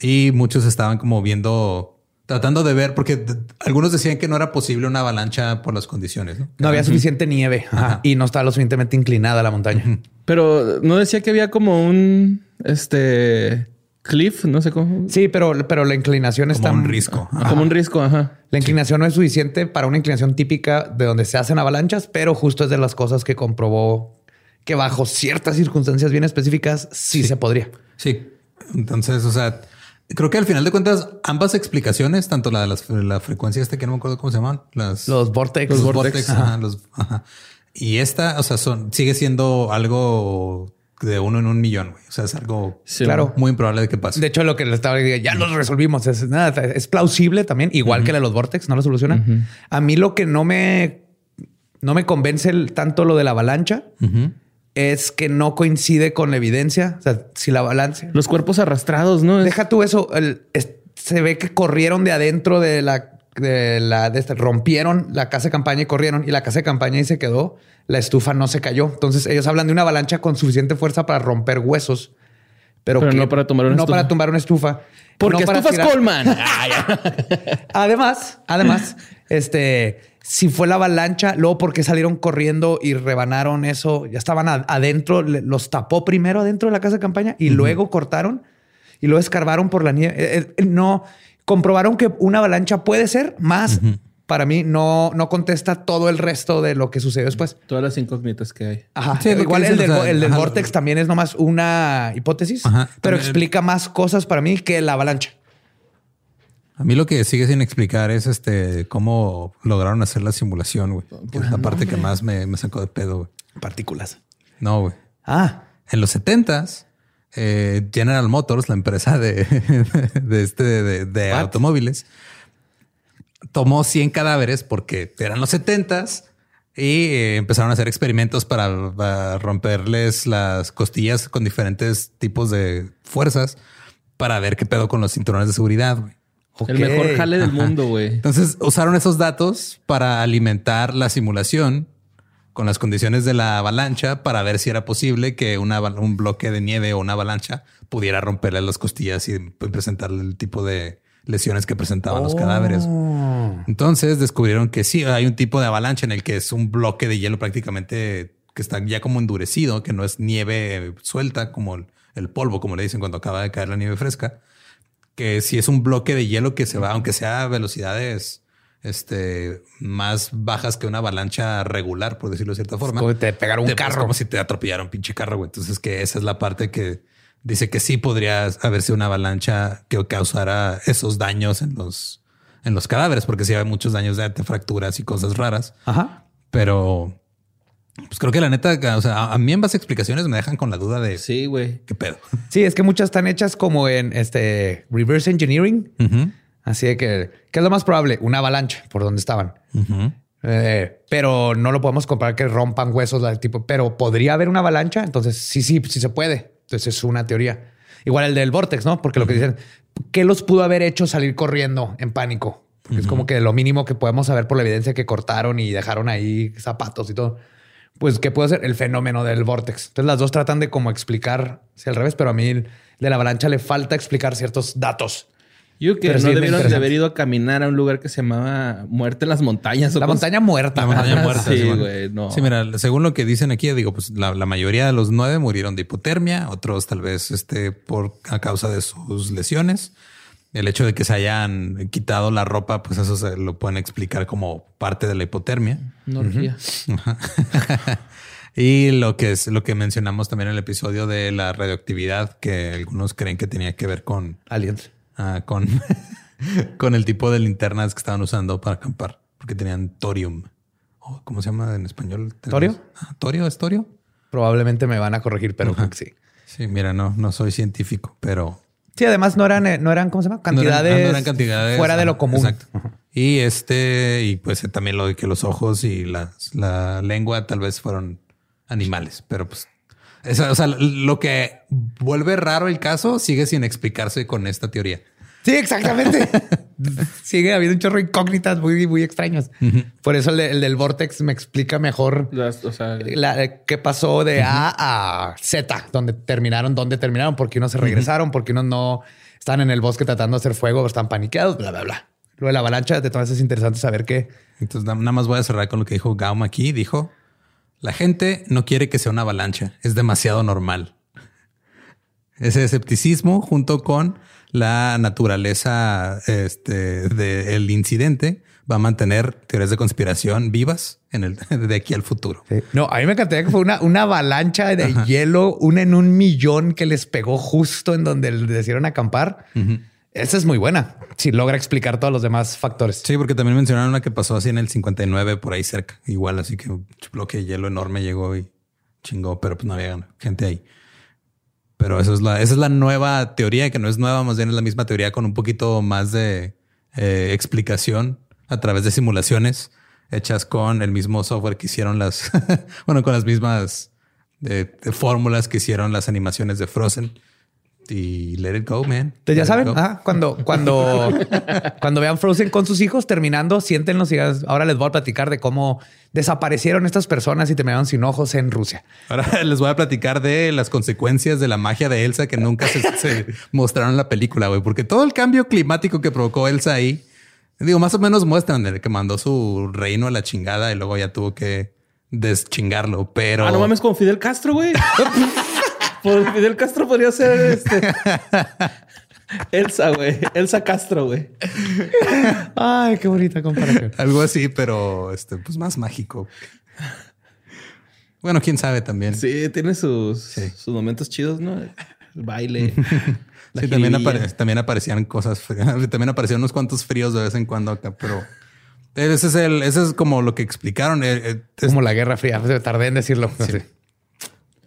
Y muchos estaban como viendo, tratando de ver, porque algunos decían que no era posible una avalancha por las condiciones. No, No había suficiente nieve Ajá. y no estaba lo suficientemente inclinada la montaña. Pero no decía que había como un este cliff, no sé cómo. Sí, pero, pero la inclinación está como un risco. Como un risco, ajá. La inclinación no es suficiente para una inclinación típica de donde se hacen avalanchas, pero justo es de las cosas que comprobó que bajo ciertas circunstancias bien específicas sí, se podría. Sí. Entonces, o sea, creo que al final de cuentas, ambas explicaciones, tanto la de las- la frecuencia este que no me acuerdo cómo se llaman, las Los vortex. los Los vortex, ajá, los- ajá. y esta, o sea, son sigue siendo algo de uno en un millón. güey. O sea, es algo Sí, Claro. muy improbable de que pase. De hecho, lo que le estaba diciendo, ya los resolvimos. Es, nada, es plausible también, igual que la de los vortex, no lo soluciona. A mí lo que no me, no me convence el- tanto lo de la avalancha. Es que no coincide con la evidencia. O sea, si la avalancha Los cuerpos arrastrados, ¿no? Deja tú eso. el- es- se ve que corrieron de adentro de la de la de rompieron la casa de campaña y corrieron y la casa de campaña y se quedó. La estufa no se cayó. Entonces ellos hablan de una avalancha con suficiente fuerza para romper huesos, pero, Pero que- no para tumbar una no estufa. para tumbar una estufa. Porque No estufas tirar- Coleman. Además, además, este, si fue la avalancha, luego porque salieron corriendo y rebanaron eso, ya estaban adentro, los tapó primero adentro de la casa de campaña y luego cortaron y luego escarbaron por la nieve. Eh, eh, no comprobaron que una avalancha puede ser más. Para mí no, no contesta todo el resto de lo que sucedió después. Todas las incógnitas que hay. Ajá. Sí, Igual el del, o sea, el del ajá. Vortex también es nomás una hipótesis, Ajá. pero También- explica más cosas para mí que la avalancha. A mí lo que sigue sin explicar es este cómo lograron hacer la simulación, güey. Que es la parte que más me, me sacó de pedo, güey. Partículas. No, güey. Ah, En los 70s, eh, General Motors, la empresa de, de este de, automóviles, tomó 100 cadáveres porque eran los 70s y eh, empezaron a hacer experimentos para, para romperles las costillas con diferentes tipos de fuerzas. para ver qué pedo con los cinturones de seguridad, güey. El mejor jale del mundo, güey. Entonces usaron esos datos para alimentar la simulación con las condiciones de la avalancha para ver si era posible que una un bloque de nieve o una avalancha pudiera romperle las costillas y presentarle el tipo de lesiones que presentaban los cadáveres. Oh. Entonces descubrieron que sí, hay un tipo de avalancha en el que es un bloque de hielo prácticamente que está ya como endurecido, que no es nieve suelta como el, el polvo, como le dicen cuando acaba de caer la nieve fresca, que si es un bloque de hielo que se va, aunque sea a velocidades este, más bajas que una avalancha regular, por decirlo de cierta forma. como te pegaron un Te- carro. Es como si te atropellara un pinche carro, güey. Entonces que esa es la parte que dice que sí podría haber sido una avalancha que causara esos daños en los, en los cadáveres, porque sí hay muchos daños de de fracturas y cosas raras. Ajá. Pero pues creo que la neta, o sea, a, mí en base explicaciones me dejan con la duda de Sí, güey. qué pedo. Sí, es que muchas están hechas como en este reverse engineering. Así de que, ¿qué es lo más probable? Una avalancha por donde estaban. Eh, pero no lo podemos comparar que rompan huesos del tipo, pero podría haber una avalancha. Entonces, sí, sí, sí se puede. Entonces es una teoría. Igual el del vortex, ¿no? Porque lo que dicen, ¿qué los pudo haber hecho salir corriendo en pánico? Porque es como que lo mínimo que podemos saber por la evidencia que cortaron y dejaron ahí zapatos y todo. Pues, ¿qué puede ser? El fenómeno del vortex. Entonces, las dos tratan de como explicar si al revés, pero a mí el de la avalancha le falta explicar ciertos datos. Yo que Pero no debieron de haber ido a caminar a un lugar que se llamaba Muerte en las Montañas. o La montaña muerta. La montaña muerta. Sí, güey, no. Sí, mira, según lo que dicen aquí, digo, pues la, la mayoría de los nueve murieron de hipotermia, otros tal vez este, por a causa de sus lesiones. El hecho de que se hayan quitado la ropa, pues eso se lo pueden explicar como parte de la hipotermia. Orgía. Y lo que es lo que mencionamos también en el episodio de la radioactividad, que algunos creen que tenía que ver con, Aliens. ah, con, con el tipo de linternas que estaban usando para acampar, porque tenían torium. O, ¿Cómo se llama en español? ¿Torio? Ah, ¿Torio? ¿Es torio? Probablemente me van a corregir, pero sí. Sí, mira, no, no soy científico, pero Sí, además no eran, eh, no eran, ¿cómo se llama? no eran- Cantidades, ah, no eran cantidades fuera de ah, lo común. exacto. Y este, y pues eh, también lo de que los ojos y las- la lengua tal vez fueron animales, pero pues, o sea, lo que vuelve raro el caso sigue sin explicarse con esta teoría. Sí, exactamente. Sigue habiendo un chorro de incógnitas muy, muy extraños. Por eso el, de- el del Vortex me explica mejor Las- o sea, la- eh, qué pasó de A a Z, donde terminaron, dónde terminaron, porque unos se regresaron, porque unos no están en el bosque tratando de hacer fuego, están paniqueados, bla, bla, bla. Lo de la avalancha, de todas es interesante saber que Entonces, na- nada más voy a cerrar con lo que dijo Gaum aquí. Dijo, la gente no quiere que sea una avalancha, es demasiado normal. Ese escepticismo junto con la naturaleza este, del incidente va a mantener teorías de conspiración vivas en el, de aquí al futuro. No, a mí me encantaría que fue una, una avalancha de hielo, una en un millón que les pegó justo en donde les decidieron acampar. Esa es muy buena. Si logra explicar todos los demás factores. Sí, porque también mencionaron una que pasó así en el 59 por ahí cerca. Igual, así que un bloque de hielo enorme llegó y chingó, pero pues no había gente ahí. Pero eso es la, esa es la nueva teoría, que no es nueva, más bien es la misma teoría con un poquito más de eh, explicación a través de simulaciones hechas con el mismo software que hicieron las, bueno, con las mismas eh, fórmulas que hicieron las animaciones de Frozen. Y let it go, man. Entonces ya saben, ah, cuando, cuando, cuando vean Frozen con sus hijos terminando, siéntenlos y ahora les voy a platicar de cómo desaparecieron estas personas y terminaron sin ojos en Rusia. Ahora les voy a platicar de las consecuencias de la magia de Elsa que nunca se, se mostraron en la película, güey, porque todo el cambio climático que provocó Elsa ahí, digo, más o menos muestran el que mandó su reino a la chingada y luego ya tuvo que deschingarlo, pero Ah, no mames, con Fidel Castro, güey. Por Fidel Castro podría ser este. Elsa, güey. Elsa Castro, güey. Ay, qué bonita comparación. algo así, pero este, pues más mágico. Bueno, quién sabe también. Sí, tiene sus, Sí. sus momentos chidos, ¿no? El baile. la Sí, también, apare- también aparecían cosas, frías. también aparecieron unos cuantos fríos de vez en cuando acá, pero ese es el, ese es como lo que explicaron. eh, eh, es- Como la Guerra Fría. Tardé en decirlo. Sí.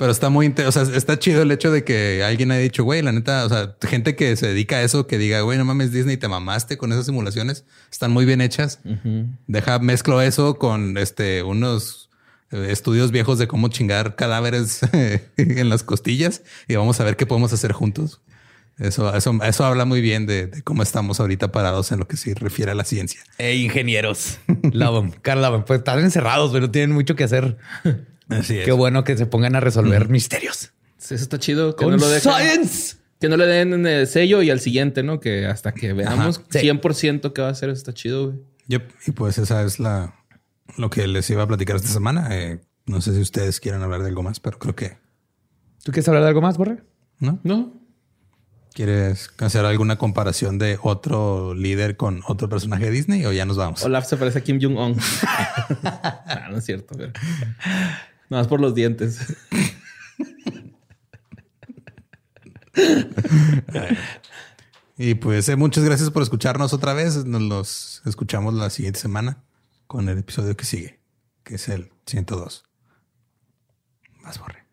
Pero está muy, o sea, está chido el hecho de que alguien haya dicho, güey, la neta, o sea, gente que se dedica a eso, que diga, güey, no mames, Disney, te mamaste con esas simulaciones, están muy bien hechas. Deja, mezclo eso con este, unos eh, estudios viejos de cómo chingar cadáveres en las costillas y vamos a ver qué podemos hacer juntos. Eso, eso, eso habla muy bien de, de cómo estamos ahorita parados en lo que se refiere a la ciencia. E ingenieros. Love 'em. Carl. Pues están encerrados, pero no tienen mucho que hacer. Así es. Qué bueno que se pongan a resolver misterios. Sí, Eso está chido. Que Con no lo dejen- science. Que no le den el sello y al siguiente, ¿no? Que hasta que veamos Ajá, sí. 100% qué va a hacer, eso está chido, güey. Yep. Y pues esa es la lo que les iba a platicar esta semana. Eh, no sé si ustedes quieren hablar de algo más, pero creo que ¿Tú quieres hablar de algo más, Borre? no. ¿No? ¿Quieres hacer alguna comparación de otro líder con otro personaje de Disney o ya nos vamos? Olaf se parece a Kim Jong-un. Ah, no es cierto, pero... Nada más por los dientes. Y pues eh, muchas gracias por escucharnos otra vez. Nos los escuchamos la siguiente semana con el episodio que sigue, que es el 102. Más borre.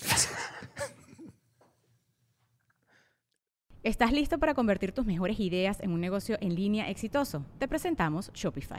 ¿Estás listo para convertir tus mejores ideas en un negocio en línea exitoso? Te presentamos Shopify.